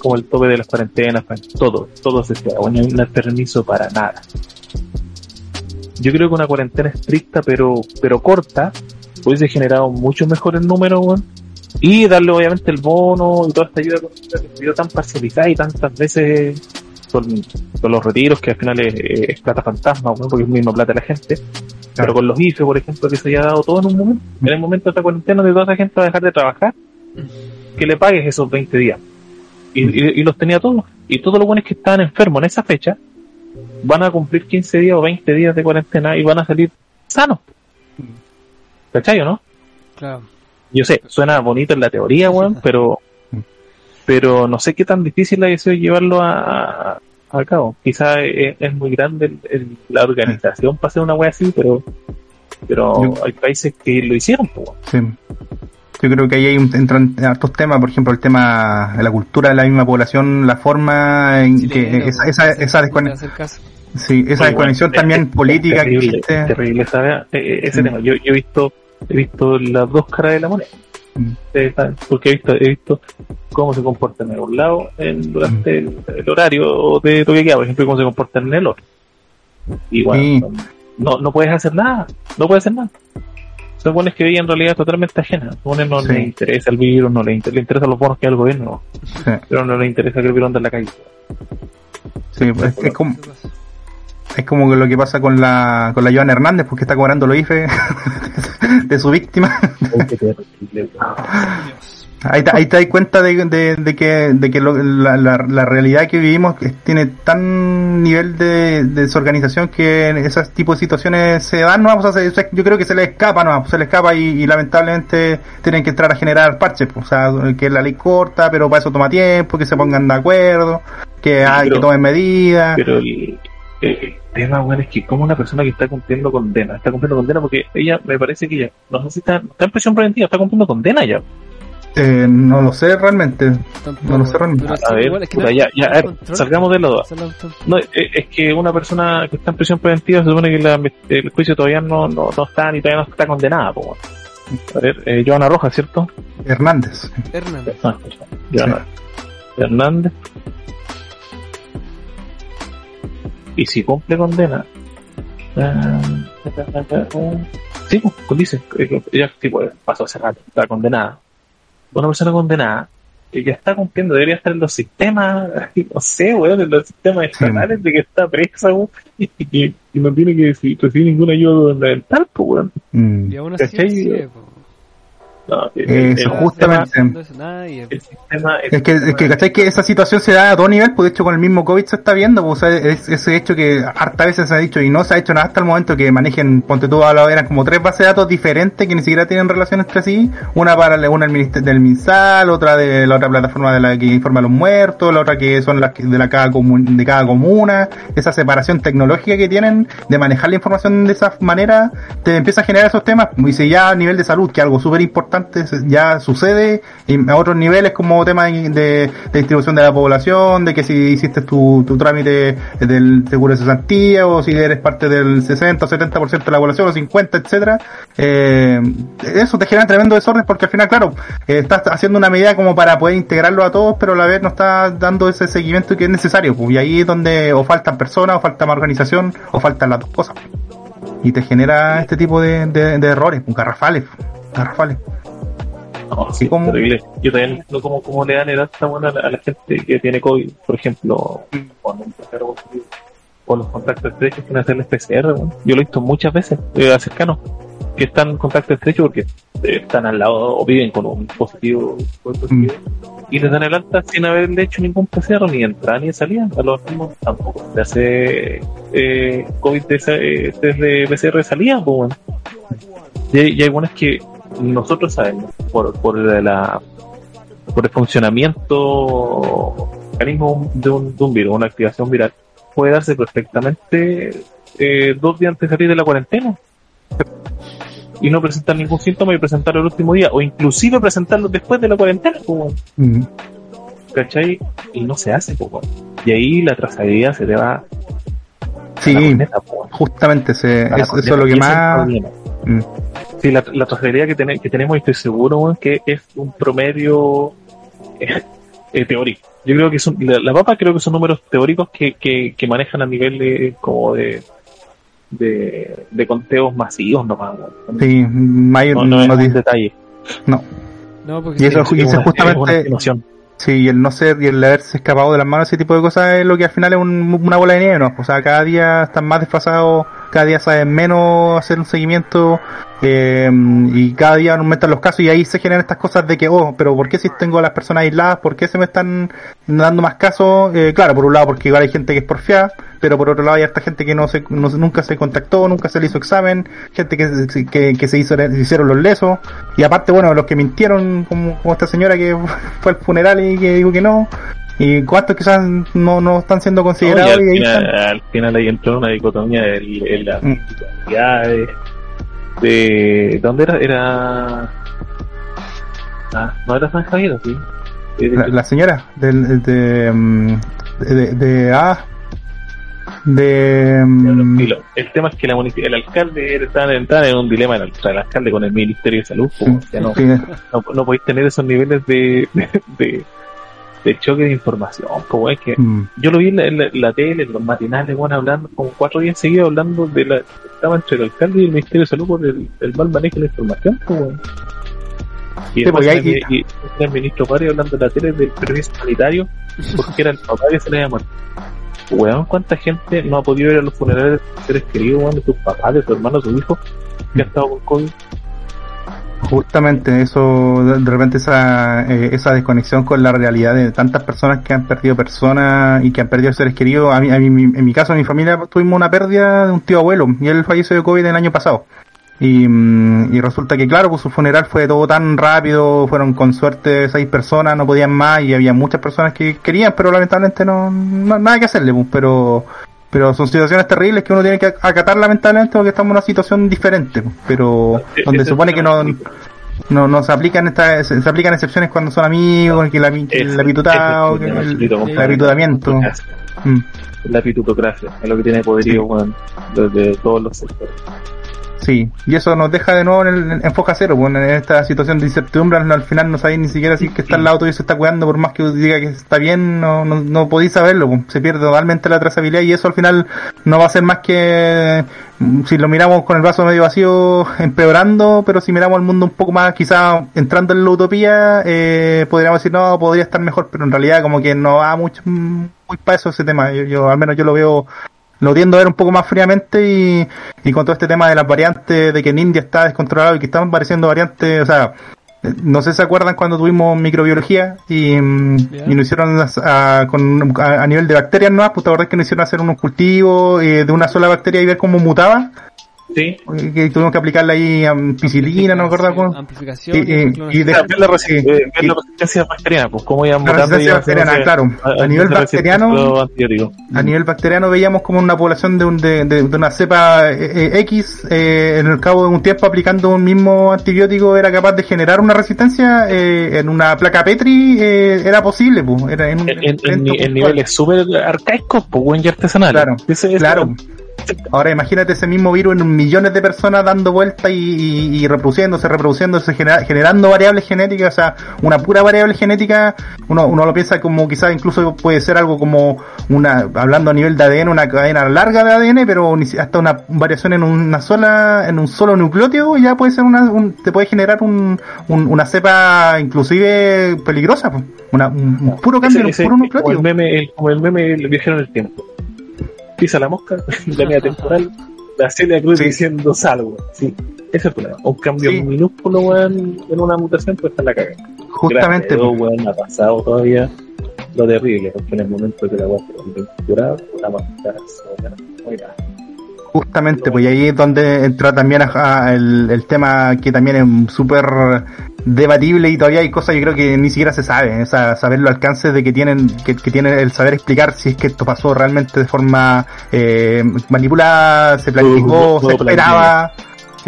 como el tope de las cuarentenas, todo, todo se cierra, weón, no hay un permiso para nada. Yo creo que una cuarentena estricta pero, pero corta, hubiese generado mucho mejores números, weón, y darle obviamente el bono y toda esta ayuda que se dio tan parcializada y tantas veces con, con los retiros que al final es, plata fantasma, porque es misma plata la gente, pero con los IFE, por ejemplo, que se haya dado todo en un momento, en el momento de esta cuarentena de toda esa gente a dejar de trabajar, que le pagues esos 20 días. Y los tenía todos. Y todos los buenos que estaban enfermos en esa fecha van a cumplir 15 días o 20 días de cuarentena y van a salir sanos. ¿Cachai o no? Claro. Yo sé, suena bonito en la teoría, weón, pero pero no sé qué tan difícil ha sido llevarlo a, cabo. Quizás es, es muy grande el- el- la organización para hacer una wea así, pero pero Yo- hay países que lo hicieron, pues, weón. sí. Yo creo que ahí hay un, entran hartos temas, por ejemplo, el tema de la cultura de la misma población, la forma en que esa, esa, esa, no descone- hacer caso. sí, esa desconexión bueno. también Es- es política que terrible, existe. terrible ¿sabes? Ese Mm. tema. Yo, yo he visto he visto las dos caras de la moneda. Mm. Porque he visto, he visto cómo se comportan en un lado en, durante el, el horario de toque queda, por ejemplo, cómo se comportan en el otro. Y bueno, Sí. no, no puedes hacer nada, no puedes hacer nada. Son buenos que viven en realidad totalmente ajenas. Son no Sí. les interesa el virus, no les interesa, les interesan los bonos que da el gobierno, Sí, pero no les interesa que el virus ande en la calle. sí, es, es como, es como lo que pasa con la, con la Joana Hernández, porque está cobrando los IFE de su víctima. Ahí te, ahí te das cuenta de, de, de que, de que lo- la, la, la realidad que vivimos tiene tan nivel de, de desorganización que en ese tipo de situaciones se dan, ¿no? O sea, se- se- yo creo que se les escapa, ¿no? Se les escapa y, y lamentablemente tienen que entrar a generar parches, pues, o sea, que la ley corta, pero para eso toma tiempo, que se pongan de acuerdo, que hay pero- que tomen medidas. Pero el, el tema, bueno, es que como una persona que está cumpliendo condena, está cumpliendo condena porque ella, me parece que ella, no sé si está, está en prisión preventiva, está cumpliendo condena ya. Eh, no lo sé realmente. Tampoco, No lo sé realmente. A ver, igual es que puta, no- ya, ya, a no ver, control. salgamos de lo Esa es la- No, es, es que una persona que está en prisión preventiva se supone que la- el juicio todavía no, no, no está ni todavía no está condenada. po, weón. A ver, eh, Joana Rojas, ¿cierto? Hernández. Hernández. Ah, Joana Hernández. Y si cumple condena, ah, sí, pues dice, eh, ella tipo, pasó hace rato, está condenada. Una persona condenada que ya está cumpliendo, debería estar en los sistemas, no sé, weón, en los sistemas estatales de que está presa, weón, y, y, y no tiene que recibir, ninguna ayuda gubernamental, pues, weón. Mm. Y aún así. No, el- Eso, el- justamente. Es El sistema, que, es que, ¿cachai? Que esa situación se da a todo nivel, pues de hecho con el mismo COVID se está viendo, pues, o sea, es, ese hecho que harta veces se ha dicho y no se ha hecho nada hasta el momento que manejen, ponte tú, hablaba, eran como tres bases de datos diferentes que ni siquiera tienen relación entre sí, una para la- una del ministerio del MinSal, otra de la otra plataforma de la que informa a los muertos, la otra que son las que- de la cada comun- de cada comuna, esa separación tecnológica que tienen de manejar la información de esa manera, te empieza a generar esos temas, y si ya a nivel de salud, que es algo súper importante, se- ya sucede, y a otros niveles como tema de distribución de la población, de que si hiciste tu, tu trámite del seguro de cesantía, o si eres parte del 60 o 70% de la población, o 50, etcétera, eh, eso te genera tremendo desorden porque al final, claro, eh, estás haciendo una medida como para poder integrarlo a todos, pero a la vez no estás dando ese seguimiento que es necesario, pues, y ahí es donde o faltan personas, o falta más organización, o faltan las dos cosas. Y te genera este tipo de, de- de errores, pues, garrafales, garrafales. No, Sí, como- terrible. Yo también no entiendo cómo, cómo le dan edad tan buena a la, gente que tiene COVID, por ejemplo, cuando un PCR positivo, o los contactos estrechos que hacen el PCR. weón. Yo lo he visto muchas veces, eh, a cercanos, que están en contacto estrecho porque eh, están al lado o viven con un positivo, positivo, y les dan el alta sin haberle hecho ningún PCR, ni entrada ni salida. A los mismos tampoco se hace eh, COVID de, esa- eh, desde PCR de salida, pues. Y hay, y hay algunas que nosotros sabemos por, por la por el funcionamiento mecanismo de un, de un virus, una activación viral, puede darse perfectamente eh, dos días antes de salir de la cuarentena. Y no presentar ningún síntoma y presentarlo el último día, o inclusive presentarlo después de la cuarentena, pues, Mm. ¿cachai? Y no se hace, pues, y ahí la trazabilidad se te va a la Sí, corneta, justamente, se, A la eso, corneta, eso es lo que más... Mm. Sí, la, la trazabilidad que, tene- que tenemos, y estoy seguro, que es un promedio eh, eh, teórico. Yo creo que son, la, la papa creo que son números teóricos que, que, que manejan a nivel de, como de, de, de conteos masivos nomás. Sí, mayor, No, no es no di- detalle. no. No, porque Y eso- y Es justamente- es estimación. Sí, y el no ser y el haberse escapado de las manos, ese tipo de cosas es lo que al final es un- una bola de nieve, ¿no? O sea, cada día están más desfasados, cada día saben menos hacer un seguimiento, eh, y cada día aumentan los casos y ahí se generan estas cosas de que, oh, pero ¿por qué si tengo a las personas aisladas? ¿Por qué se me están dando más casos? Eh, claro, por un lado porque igual hay gente que es porfiada, pero por otro lado hay esta gente que no se, nunca se contactó, nunca se le hizo examen, gente que, que, que se hicieron los lesos, y aparte, bueno, los que mintieron, como, como esta señora que fue al funeral y que dijo que no, y cuántos quizás no, no están siendo No, y considerados al, y ahí final, están. al final ahí entró una dicotomía en la Mm. de, de ¿dónde era? Era ah, no era San Javier, sí. Eh, La, la señora del, de, mm, de, de, de- ah, de, mm. El tema es que la el alcalde estaba en, estaba en un dilema el, el alcalde con el Ministerio de Salud. pues, no, sí, no, no podéis tener esos niveles de, de, de, de choque de información. Como es que mm, yo lo vi en la, en la- en la tele, en los matinales, bueno, hablando, como cuatro días seguidos hablando de la. Estaba entre el alcalde y el Ministerio de Salud por el, el mal manejo de la información. pues, weón. Y Sí, después porque hay- y, y- y el ministro Pari hablando en la tele del servicio sanitario porque era el papá que se le había muerto. Weón, ¿cuánta gente no ha podido ir a los funerales de sus seres queridos, weón, de tus papás, de tu hermano, de tu hijo, que ha estado con COVID? Justamente eso, de repente esa, eh, esa desconexión con la realidad de tantas personas que han perdido personas y que han perdido seres queridos. A mí, a en mi caso, en mi familia tuvimos una pérdida de un tío abuelo y él falleció de COVID el año pasado. Y, mm, y resulta que, claro, pues su funeral fue todo tan rápido, fueron con suerte seis personas, no podían más y había muchas personas que querían, pero lamentablemente no, no nada que hacerle, pues, pero pero son situaciones terribles que uno tiene que acatar lamentablemente porque estamos en una situación diferente, pero donde se supone que no, no, no se aplican estas, se, aplican excepciones cuando son amigos, que la, que el es el el, apitutamiento. Mm. La pitutocracia, es lo que tiene poderío, Sí. desde todos los sectores. Sí, y eso nos deja de nuevo en, el, en foca cero, pues, en esta situación de incertidumbre, al final no sabéis ni siquiera si que está al lado tuyo se está cuidando, por más que diga que está bien, no, no, no podéis saberlo, pues, se pierde totalmente la trazabilidad y eso al final no va a ser más que, mm, si lo miramos con el vaso medio vacío, empeorando, pero si miramos el mundo un poco más, quizá entrando en la utopía, eh, podríamos decir, no, podría estar mejor, pero en realidad como que no va mucho, muy para eso ese tema, yo al menos yo lo veo lo tiendo a ver un poco más fríamente y, y con todo este tema de las variantes, de que en India está descontrolado y que están apareciendo variantes, o sea, no sé si se acuerdan cuando tuvimos microbiología y, mm, y nos hicieron a, con, a, a nivel de bacterias nuevas, pues te acordás que nos hicieron hacer unos cultivos eh, de una sola bacteria y ver cómo mutaba. Sí. Que tuvimos que aplicarle ahí a piscilina, no me acuerdo cómo. Amplificación. Y, y, y de- ver la, resistencia bacteriana, pues cómo iban La resistencia bacteriana, claro. A nivel bacteriano- a nivel bacteriano veíamos como una población de, un, de, de- de una cepa eh, eh, X, eh, en el cabo de un tiempo aplicando un mismo antibiótico era capaz de generar una resistencia eh, en una placa Petri, eh, era posible, pues, era en, En, en- en, niveles súper arcaicos, pues buen y artesanales. Claro, Ese- ese- claro. Ahora imagínate ese mismo virus en millones de personas dando vueltas y, y, y reproduciéndose, reproduciéndose, genera- generando variables genéticas, o sea, una pura variable genética, uno, uno lo piensa como quizás incluso puede ser algo como una, hablando a nivel de ADN, una cadena larga de ADN, pero hasta una variación en una sola, en un solo nucleótido ya puede ser una, un- te puede generar un, un- una cepa inclusive peligrosa, una, un, un puro cambio, ese- ese- un puro como nucleótido. el meme, el- como el meme el viajero en el tiempo. Pisa la mosca, la media temporal, la Celia Cruz Sí. diciendo salvo. Sí, ese es el problema. Un cambio Sí. minúsculo, weón, en una mutación, pues está en la caga. Justamente, a pues. Weón, ha pasado todavía lo terrible, porque en el momento que la weá se curada, la va a estar sola, muy grave. Justamente, pues ahí es donde entra también a- a el, el tema que también es súper debatible y todavía hay cosas que creo que ni siquiera se sabe, o sea, saber los alcances de que tienen, que, que tienen el saber explicar si es que esto pasó realmente de forma eh, manipulada, se planificó, se esperaba.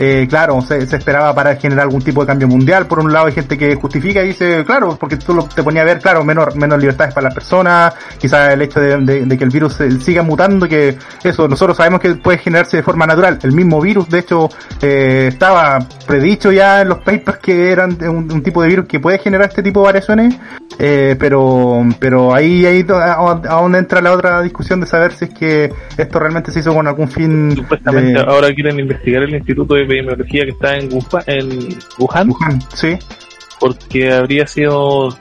Eh, claro, se, se esperaba para generar algún tipo de cambio mundial. Por un lado hay gente que justifica y dice, claro, porque tú lo- te ponía a ver, claro, menos, menos libertades para las personas, quizás el hecho de, de- de que el virus siga mutando, que eso nosotros sabemos que puede generarse de forma natural. El mismo virus, de hecho, eh, estaba predicho ya en los papers que eran un, un tipo de virus que puede generar este tipo de variaciones, eh, pero, pero ahí, ahí do- a, a donde entra la otra discusión de saber si es que esto realmente se hizo con algún fin Supuestamente de ahora quieren investigar el Instituto de Epidemiología que está en Wuhan, en Wuhan Wuhan, sí. porque habría sido eh,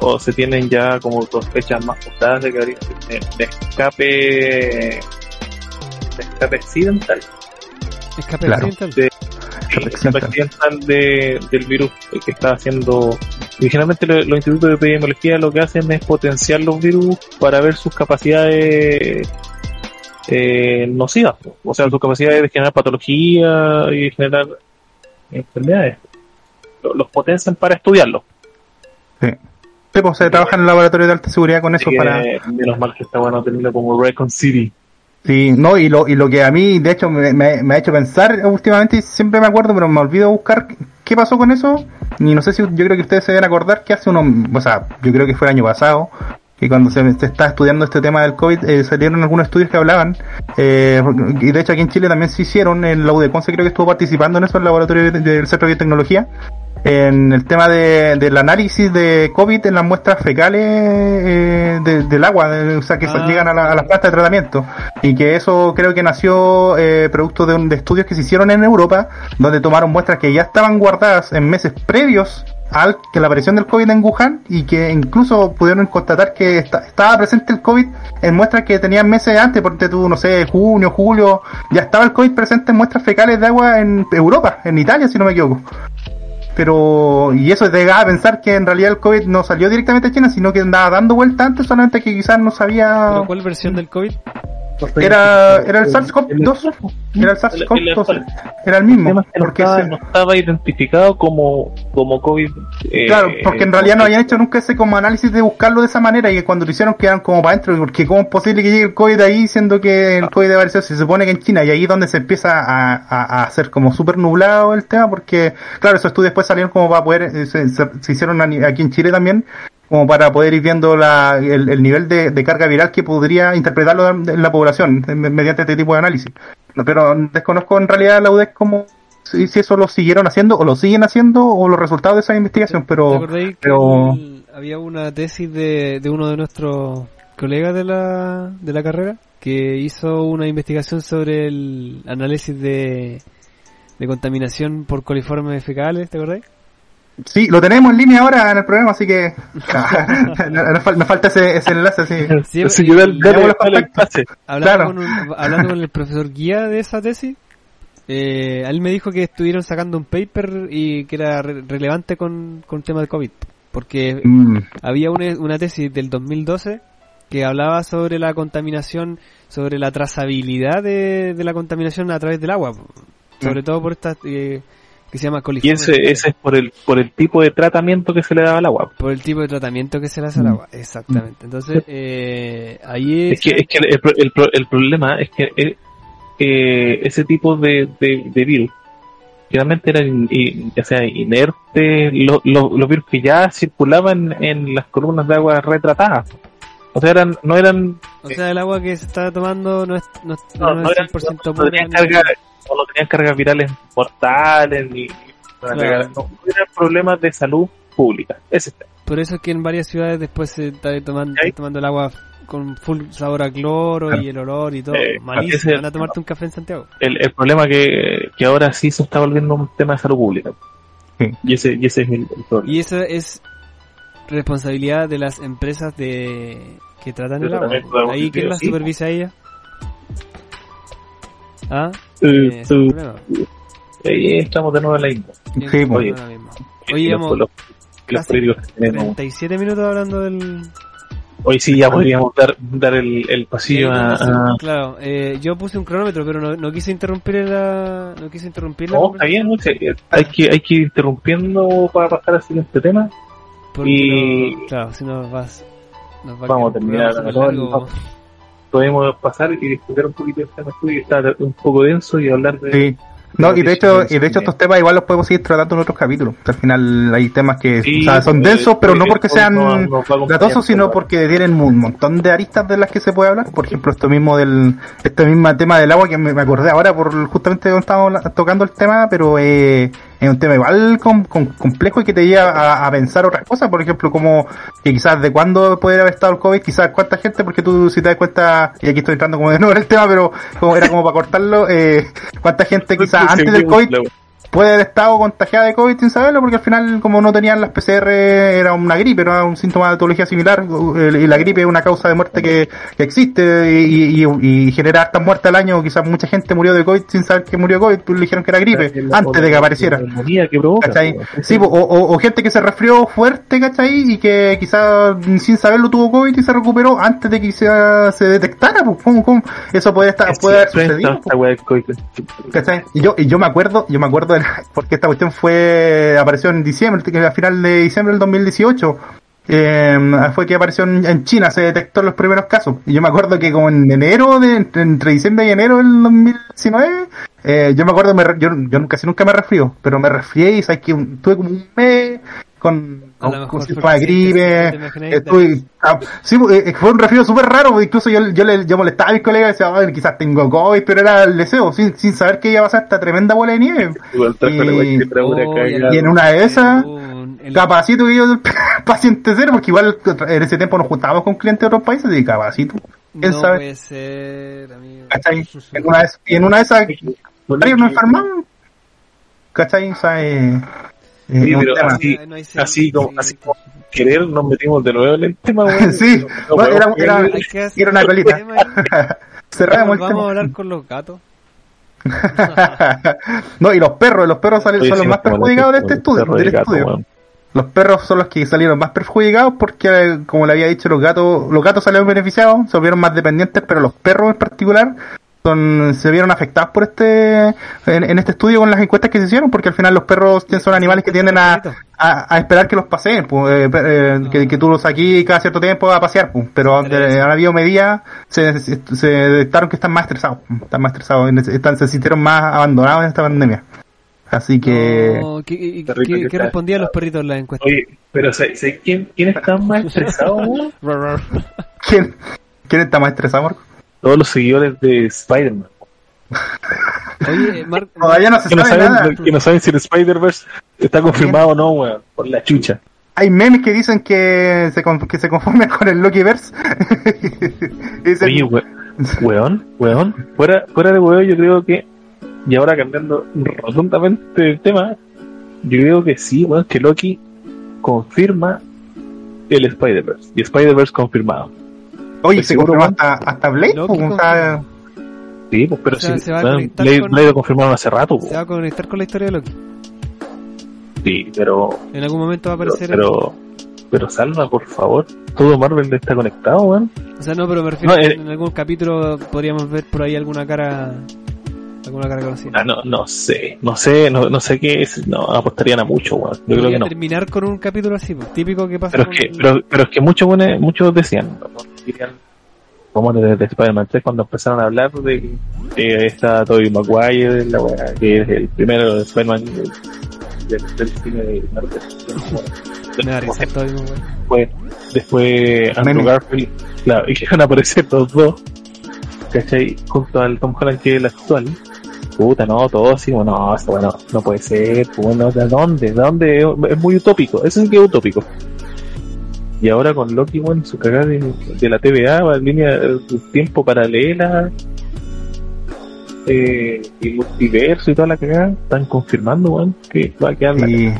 o se tienen ya como sospechas más fundadas de que habría sido de, de escape de escape accidental Escape Claro. accidental. de del virus que está haciendo originalmente lo- los institutos de epidemiología lo que hacen es potenciar los virus para ver sus capacidades eh, nocivas o sea sus capacidades de generar patología y generar enfermedades Lo- los potencian para estudiarlos Sí, pues se trabaja en el laboratorio de alta seguridad con eso que, para... menos mal que está bueno tenerlo como Recon City. Sí, no, y lo, y lo que a mí, de hecho, me, me- me ha hecho pensar últimamente, y siempre me acuerdo, pero me olvido buscar qué pasó con eso, y no sé si, yo creo que ustedes se deben acordar que hace unos, o sea, yo creo que fue el año pasado, que cuando se, se está estudiando este tema del COVID, eh, salieron algunos estudios que hablaban, eh, y de hecho aquí en Chile también se hicieron, en la UDECONCE creo que estuvo participando en eso, el laboratorio de- del Centro de Biotecnología, en el tema de, del análisis de COVID en las muestras fecales eh, de- del agua, de- o sea, que Ah. llegan a, la- a las plantas de tratamiento. Y que eso creo que nació eh, producto de, un- de estudios que se hicieron en Europa, donde tomaron muestras que ya estaban guardadas en meses previos que la aparición del COVID en Wuhan y que incluso pudieron constatar que esta- estaba presente el COVID en muestras que tenían meses antes, porque tú, no sé, junio, julio, ya estaba el COVID presente en muestras fecales de agua en Europa, en Italia, si no me equivoco pero y eso te a pensar que en realidad el COVID no salió directamente a China, sino que andaba dando vuelta antes, solamente que quizás no sabía ¿Pero ¿Cuál versión del COVID? Era era el SARS-CoV-2, era el SARS-CoV-2, era el mismo, no porque estaba, ese- no estaba identificado como, como COVID. eh, Claro, porque en realidad no habían hecho nunca ese como análisis de buscarlo de esa manera y que cuando lo hicieron quedaron como para adentro, porque cómo es posible que llegue el COVID ahí siendo que el COVID apareció, se supone que en China y ahí es donde se empieza a, a, a hacer como súper nublado el tema porque, claro, esos estudios después salieron como para poder, eh, se, se- se hicieron aquí en Chile también, como para poder ir viendo la, el, el nivel de, de carga viral que podría interpretarlo en la población mediante este tipo de análisis. Pero desconozco en realidad la UDEC como si, si eso lo siguieron haciendo o lo siguen haciendo o los resultados de esa investigación, ¿Te pero, pero el- había una tesis de, de uno de nuestros colegas de la, de la carrera que hizo una investigación sobre el análisis de, de contaminación por coliformes fecales, ¿te acordáis? Sí, lo tenemos en línea ahora en el programa, así que no- nos, fal- nos falta ese, ese enlace, sí. Sí, Así y- que dale, y dale, tenemos los dale contactos. pase. hablando, claro. con un- hablando con el profesor guía de esa tesis, eh, él me dijo que estuvieron sacando un paper y que era re- relevante con, con el tema del COVID. Porque Mm, había una, una tesis del 2012 que hablaba sobre la contaminación, sobre la trazabilidad de, de la contaminación a través del agua, sobre todo por esta eh, que se llama Y coliformes ese, ese es por el, por el tipo de tratamiento que se le daba al agua. por el tipo de tratamiento que se le hace al Mm. agua, exactamente. Entonces, eh, ahí Es que, es que el, el, el problema es que eh, eh, ese tipo de, de, de virus generalmente eran in- sea inertes, lo- lo- los virus que ya circulaban en las columnas de agua retratadas. O sea, eran, no eran, O sea, el agua que se está tomando no es, no, no, no no es eran, 100% no pura. carga, o no tenían cargas virales mortales, ni, Claro. no, problemas de salud pública. Ese. Por eso es que en varias ciudades después se está tomando, ¿Sí? tomando el agua con full sabor a cloro Claro. y el olor y todo. Eh, Malísimo. Van a tomarte un café en Santiago. el, el problema que, que ahora sí se está volviendo un tema de salud pública. Y ese, y ese es el, el problema. Y eso es responsabilidad de las empresas de que tratan el agua. Ahí, ¿quién sí. supervisa ella? ¿Ah? Eh, Eh, eh, ahí estamos de nuevo en la misma. Sí, mismo. Oye, Y los- llevamos los, los casi políticos que tenemos. 37 minutos hablando del... Hoy sí ya podríamos dar, dar el, el pasillo a, a- Claro, eh, yo puse un cronómetro, pero no, no quise interrumpir la... No quise interrumpir la No, está bien, no sé, hay que, hay que ir interrumpiendo para pasar al siguiente tema. Porque Y- no- claro, si no vas... nos va Vamos a terminar Podemos pasar y discutir un poquito el tema que está un poco denso y hablar de... Sí. No, y de hecho, y de hecho estos temas igual los podemos seguir tratando en otros capítulos. Al final hay temas que Sí, o sea, son pues, densos, pero no porque sean gratosos, sino por- porque tienen un montón de aristas de las que se puede hablar. Por ejemplo, esto mismo del, este mismo tema del agua que me, acordé ahora por justamente cuando estábamos tocando el tema, pero eh, es un tema igual com- com- complejo y que te lleva a, a pensar otras cosas. Por ejemplo, como que quizás de cuándo puede haber estado el COVID, quizás cuánta gente, porque tú si te das cuenta, y aquí estoy entrando como de nuevo en el tema, pero como era como para cortarlo, eh, cuánta gente quizás antes del COVID puede haber estado contagiada de COVID sin saberlo, porque al final, como no tenían las PCR, era una gripe, era un síntoma de patología similar, y la gripe es una causa de muerte que, que existe y, y, y genera hartas muertes al año, quizás mucha gente murió de COVID sin saber que murió de COVID, pues le dijeron que era gripe, antes de que apareciera. La que provoca. ¿Cachai? pues. Sí, po, o, o, o gente que se resfrió fuerte, ¿cachai? Y que quizás sin saberlo tuvo COVID y se recuperó antes de que se, se detectara, pues, ¿cómo, cómo? Eso puede estar, puede haber sucedido. ¿Cachai? Y yo, y yo me acuerdo, yo me acuerdo de porque esta cuestión fue, apareció en diciembre, a final de diciembre del 2018. Eh, fue que apareció en, China, se detectó los primeros casos. Y yo me acuerdo que como en enero, de, entre, diciembre y enero del 2019, eh, yo me acuerdo, me yo, yo casi nunca me resfrío, pero me resfrié y sabes que tuve como un mes con, con, con fue porque sí, gripe. Estuve, ah, sí, eh, fue un resfrío súper raro, porque incluso yo, yo, le, yo molestaba a mis colegas y decía, "Ay, quizás tengo COVID, pero era el deseo, sin, sin saber que iba a pasar esta tremenda bola de nieve. Una Oh. Y en una de esas, capacito que yo paciente cero, porque igual en ese tiempo nos juntábamos con clientes de otros países y capacito. ¿Quién no sabe? puede ser, amigo. ¿Cachai? En una de y en una de esas, nos enfermamos. ¿Cachai? O sea, eh, Sí, pero así- No hay así como- sí. así como- querer nos metimos de nuevo en el tema. Sí, No, no, era- era- Era una un colita. Cerramos el Vamos a tema. hablar con los gatos. no, y los perros, los perros salen- son los más perjudicados de este estudio, del gato, estudio. Los perros son los que salieron más perjudicados porque, eh, como le había dicho, los gatos, los gatos salieron beneficiados, se vieron más dependientes, pero los perros en particular son, se vieron afectados por este, en, en este estudio con las encuestas que se hicieron, porque al final los perros son animales que tienden a, a, a esperar que los paseen, pues, eh, eh, que, que tú los saquís cada cierto tiempo a pasear, pues, pero han habido medidas, se, se, se detectaron que están más estresados, están más estresados, están, se sintieron más abandonados en esta pandemia. Así que... No, ¿qué, respondían los perritos en la encuesta? Oye, pero ¿sabes ¿sabes quién, quién está más estresado. ¿Quién, ¿Quién está más estresado, Marco? Todos los seguidores de Spider-Man. Oye, Mar- Todavía no se Que no, nada. saben, que no saben si el Spider-Verse está confirmado o no, weón. Por la chucha. Hay memes que dicen que se, con- que se conforman con el Lokiverse. Dicen, Oye, we- weón, weón. Fuera, fuera de weón, yo creo que. Y ahora cambiando rotundamente el tema, yo creo que sí, weón, que Loki confirma el Spider-Verse. Y Spider-Verse confirmado. Oye, ¿Estás se seguro, confirmó hasta, hasta Blade. Pues, sea, Sí, pues, pero O sea, sí. se va a weón, conectar Blade, con- Blade lo confirmaron hace rato, se po. va a conectar con la historia de Loki. Sí, pero. En algún momento va a Pero, aparecer. pero, pero Salva, por favor. Todo Marvel está conectado, weón. O sea, no, pero me refiero No, que eh. en algún capítulo podríamos ver por ahí alguna cara. Alguna cara conocida. Ah, no, no sé, no sé, no, no sé qué es, no, apostarían a mucho, weón. Yo creo que no. terminar con un capítulo así, pues, típico que pasa Pero es con que, pero, pero es que muchos buenos, muchos decían, ¿no? Dirían, como de, de Spider-Man 3 cuando empezaron a hablar de que está Tobey Maguire, la weá, que es el primero de Spider-Man del, cine de Marvel. Me da risa mundo, Después, después Andrew. Garfield, claro, y que van a aparecer los dos, ¿cachai? Junto al Tom Holland que es el actual. Puta, no, todo así, bueno, no, bueno, no puede ser, pues, bueno, ¿de dónde? ¿De dónde? Es muy utópico, eso sí que es utópico. Y ahora con Loki, bueno, su cagada de, de la TVA, va en línea de tiempo paralela, eh, y multiverso y toda la cagada, están confirmando, que va a quedar la Sí.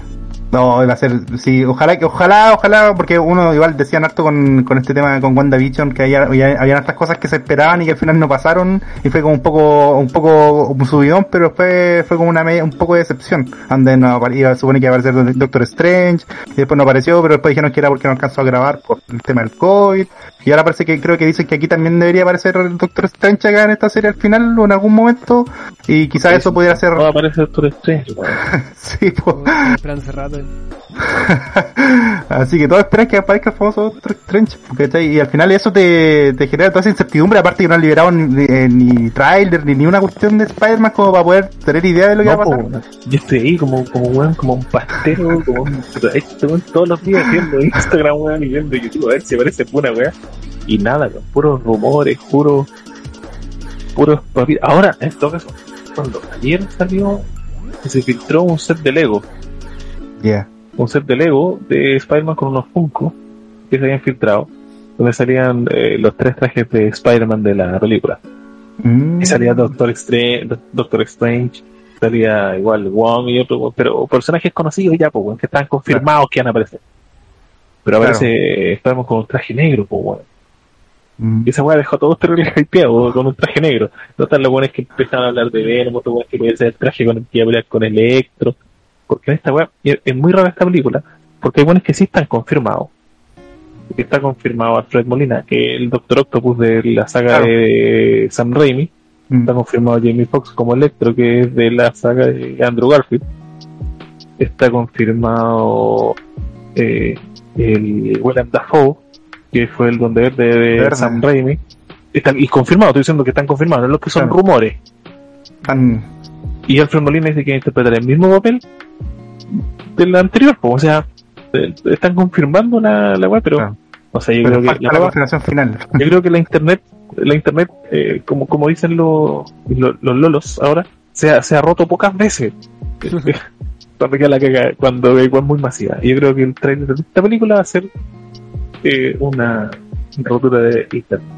No, va a ser, sí, ojalá que, ojalá, ojalá, porque uno igual decían harto con, con este tema con WandaVision que había, había, habían estas cosas que se esperaban y que al final no pasaron y fue como un poco, un poco un subidón, pero después fue como una media, un poco de decepción, donde no apare- iba, supone que iba a aparecer Doctor Strange y después no apareció, pero después dijeron que era porque no alcanzó a grabar por el tema del COVID y ahora parece que creo que dicen que aquí también debería aparecer el Doctor Strange acá en esta serie al final o en algún momento y quizás eso pudiera ser, No va a aparecer Doctor Strange, sí, pues. Así que todos esperan que aparezca el famoso. ¿cachai? Y al final eso te, te genera toda esa incertidumbre. Aparte que no han liberado ni, eh, ni trailer ni, ni una cuestión de Spider-Man como para poder tener idea de lo que No, va a pasar. yo estoy ahí como, como weón, como un pastero, como un weón todos los días viendo Instagram, weón, y viendo YouTube, a ver si aparece pura weón. Y nada, weón, puros rumores, puros, puros papitos. Ahora, en todo caso, cuando ayer salió, se filtró un set de Lego, Yeah. un set de Lego de Spider-Man con unos Funko que se habían filtrado, donde salían eh, los tres trajes de Spider-Man de la película. Mm. Y salía Doctor Strange, Doctor Strange, salía igual Wong y otro, pero personajes conocidos ya, pues, que están confirmados que van a aparecer. Pero Claro. aparece, estamos con un traje negro, pues, weón. Mm. Y esa weá dejó a todos terribles hypeados con un traje negro. No están los buenos que empezaron a hablar de Venom, otros weones que puede ser el traje con el que iba a pelear con Electro. Porque en esta weá, y es muy rara esta película, porque hay buenos que sí están confirmados. Que está confirmado Alfred Molina, que es el Doctor Octopus de la saga Claro. de Sam Raimi. Mm. Está confirmado Jamie Foxx como Electro, que es de la saga de Andrew Garfield. Está confirmado eh, el Willem Dafoe, que fue el Donde Verde de Verde. Sam Raimi. Están, y confirmado, estoy diciendo que están confirmados, no es lo que son Claro. rumores. Tan- Y Alfred Molina dice que interpretará el mismo papel del anterior, pues, o sea, eh, están confirmando la, la web, pero, Claro. o sea, yo pero creo que la confirmación final. yo creo que la internet, la internet, eh, como, como dicen los, los, los lolos ahora, se ha, se ha roto pocas veces. la caga, cuando es muy masiva. Y yo creo que el trailer de esta película va a ser eh, una rotura de internet.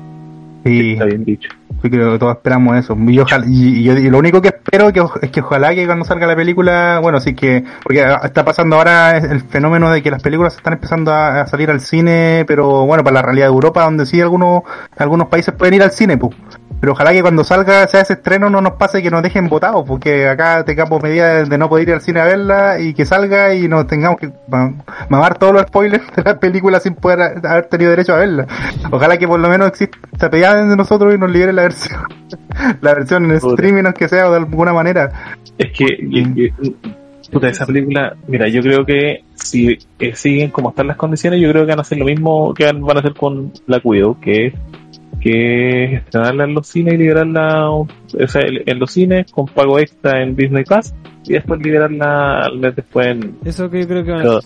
Y Está bien dicho. Sí creo que todos esperamos eso. Y, ojalá, y, y yo- lo único que espero que, es que ojalá que cuando salga la película, bueno, sí que, porque está pasando ahora el fenómeno de que las películas están empezando a, a salir al cine, pero bueno, para la realidad de Europa, donde sí algunos, algunos países pueden ir al cine, pues. Pero ojalá que cuando salga sea ese estreno no nos pase que nos dejen votados, porque acá tengamos medidas de no poder ir al cine a verla y que salga y nos tengamos que ma- mamar todos los spoilers de la película sin poder haber tenido derecho a verla. Ojalá que por lo menos exista pedida de nosotros y nos libere la versión, la versión en streaming, que sea, o de alguna manera. Es que, y- y- puta, esa película, mira, yo creo que si eh, siguen como están las condiciones, yo creo que van a hacer lo mismo que van van a hacer con Black Widow, que es que es estrenarla en los cines y liberarla o sea, en los cines con pago extra en Disney Plus y después liberarla al mes después en... Eso que yo creo que Pero,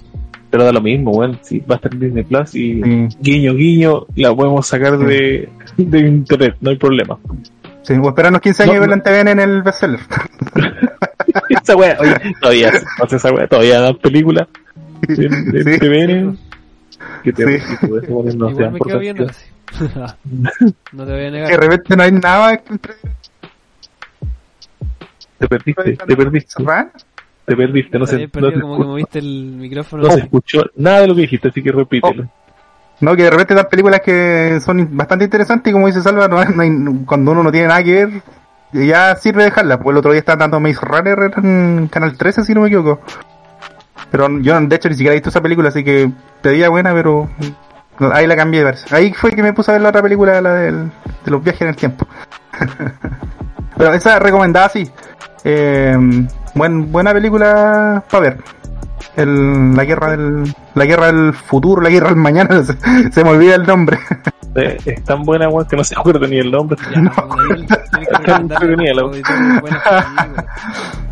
pero da lo mismo, bueno, si va a estar en Disney Plus y Sí. guiño guiño la podemos sacar de, de internet, no hay problema. Sí, o esperarnos 15 años No, y verla en TVN en el bestseller. esa wea, oye, todavía esa wea, todavía dan películas en, en Sí. TVN. Que te Sí. que te ponen, no Igual sean me por quedo viendo cantidad. así. no te voy a Que de negar. repente no hay nada Te perdiste, te perdiste, ¿Verdad? te perdiste, no habías no perdido se como que escu- moviste el micrófono. no se escuchó nada de lo que dijiste, así que repítelo. No, que de repente dan películas que son bastante interesantes y como dice Salva, no, no hay- cuando uno no tiene nada que ver, ya sirve dejarla. Pues el otro día estaban dando Maze Runner en Canal 13, si no me equivoco. Pero yo, de hecho, ni siquiera he visto esa película, así que pedía buena, pero ahí la cambié. parece. Ahí fue que me puse a ver la otra película, la del, de los viajes en el tiempo. pero esa recomendada, sí. Eh, buen, buena película para ver. El, la guerra del la guerra del futuro, la guerra del mañana, se, se me olvida el nombre. Eh, Es tan buena, weón, que no se acuerda ni el nombre. Ya, Daniel, que películas.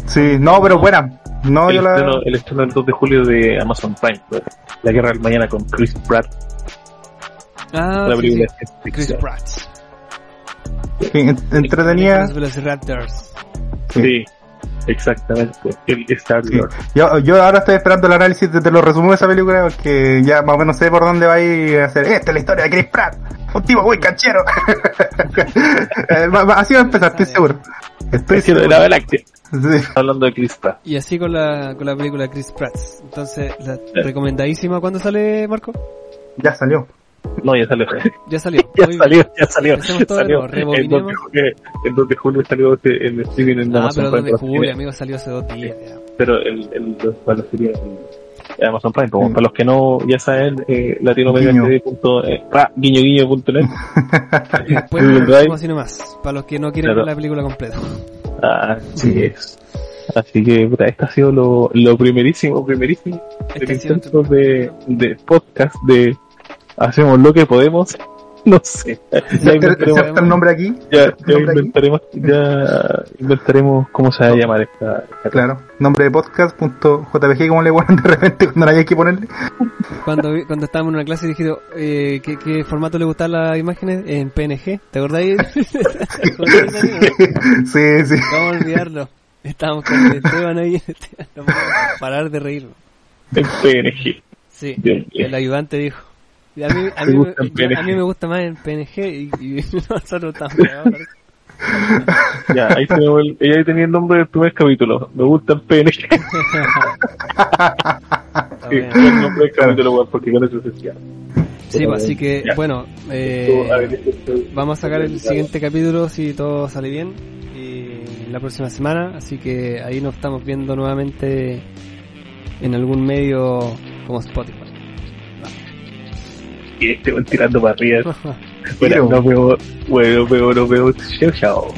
Sí, no, pero buena. No, el, yo la estreno, el estreno del 2 de julio de Amazon Prime, La Guerra del Mañana con Chris Pratt, Ah, la sí, película sí. es Chris. Pratt. entretenía. Sí, exactamente. El Star Sí. Yo, yo ahora estoy esperando el análisis de, de los resumos de esa película porque ya más o menos sé por dónde va a ir a hacer. Esta es la historia de Chris Pratt, un tipo muy canchero. Eh, Así va a empezar, estoy seguro. Estoy Es seguro. la galaxia. Sí. Hablando de Chris Pratt. Y así con la, con la película Chris Pratt. Entonces, la recomendadísima, ¿cuándo sale, Marco? Ya salió. No, ya salió. Ya salió. ya Muy salió, ya salió. Salió. El 2 rebobinemos. de julio, el 2 de julio salió este- en streaming en Ah, Amazon pero Prime. 2 de julio, cine. amigo, salió hace dos días. ya. Pero el, el, el para la serie en Amazon Prime, como Sí. para los que no ya saben, eh, latinoamericana.net, ah, guiño guiño.net. Y después, Google Drive. como así nomás, para los que no quieren Claro. ver la película completa. Así es. Así que, puta, este ha sido lo, lo primerísimo, primerísimo Este de, de podcast de hacemos lo que podemos. No sé. Ya ¿Inserta inventaremos, el nombre aquí? ya, ya nombre aquí? inventaremos, ya inventaremos cómo se va a llamar esta, esta Claro. Nombre de podcast.jpg, como le ponen de repente cuando no haya que ponerle. Cuando, vi- cuando estábamos en una clase dijeron eh, ¿qué, ¿qué formato le gustan las imágenes? En PNG, ¿te acordáis? ¿Te acordáis, Daniel, no? sí, sí. Vamos a olvidarlo. Estábamos con el Esteban ahí, no podemos parar de reírnos. en PNG. Sí, Bien, bien. el ayudante dijo. Y a mí, a Me mí, a mí me gusta más en PNG y, y nosotros parece. Ya, ahí, tenemos el, ella ahí tenía el nombre del primer capítulo. Me gusta el PNG. Sí, el nombre del capítulo, porque con eso se cierra. Sí, pues, así que, Ya. bueno, eh, vamos a sacar el siguiente capítulo si todo sale bien y la próxima semana, así que ahí nos estamos viendo nuevamente en algún medio como Spotify. Y este tirando para arriba. Bueno, nos vemos, bueno, nos vemos. Chao, chao.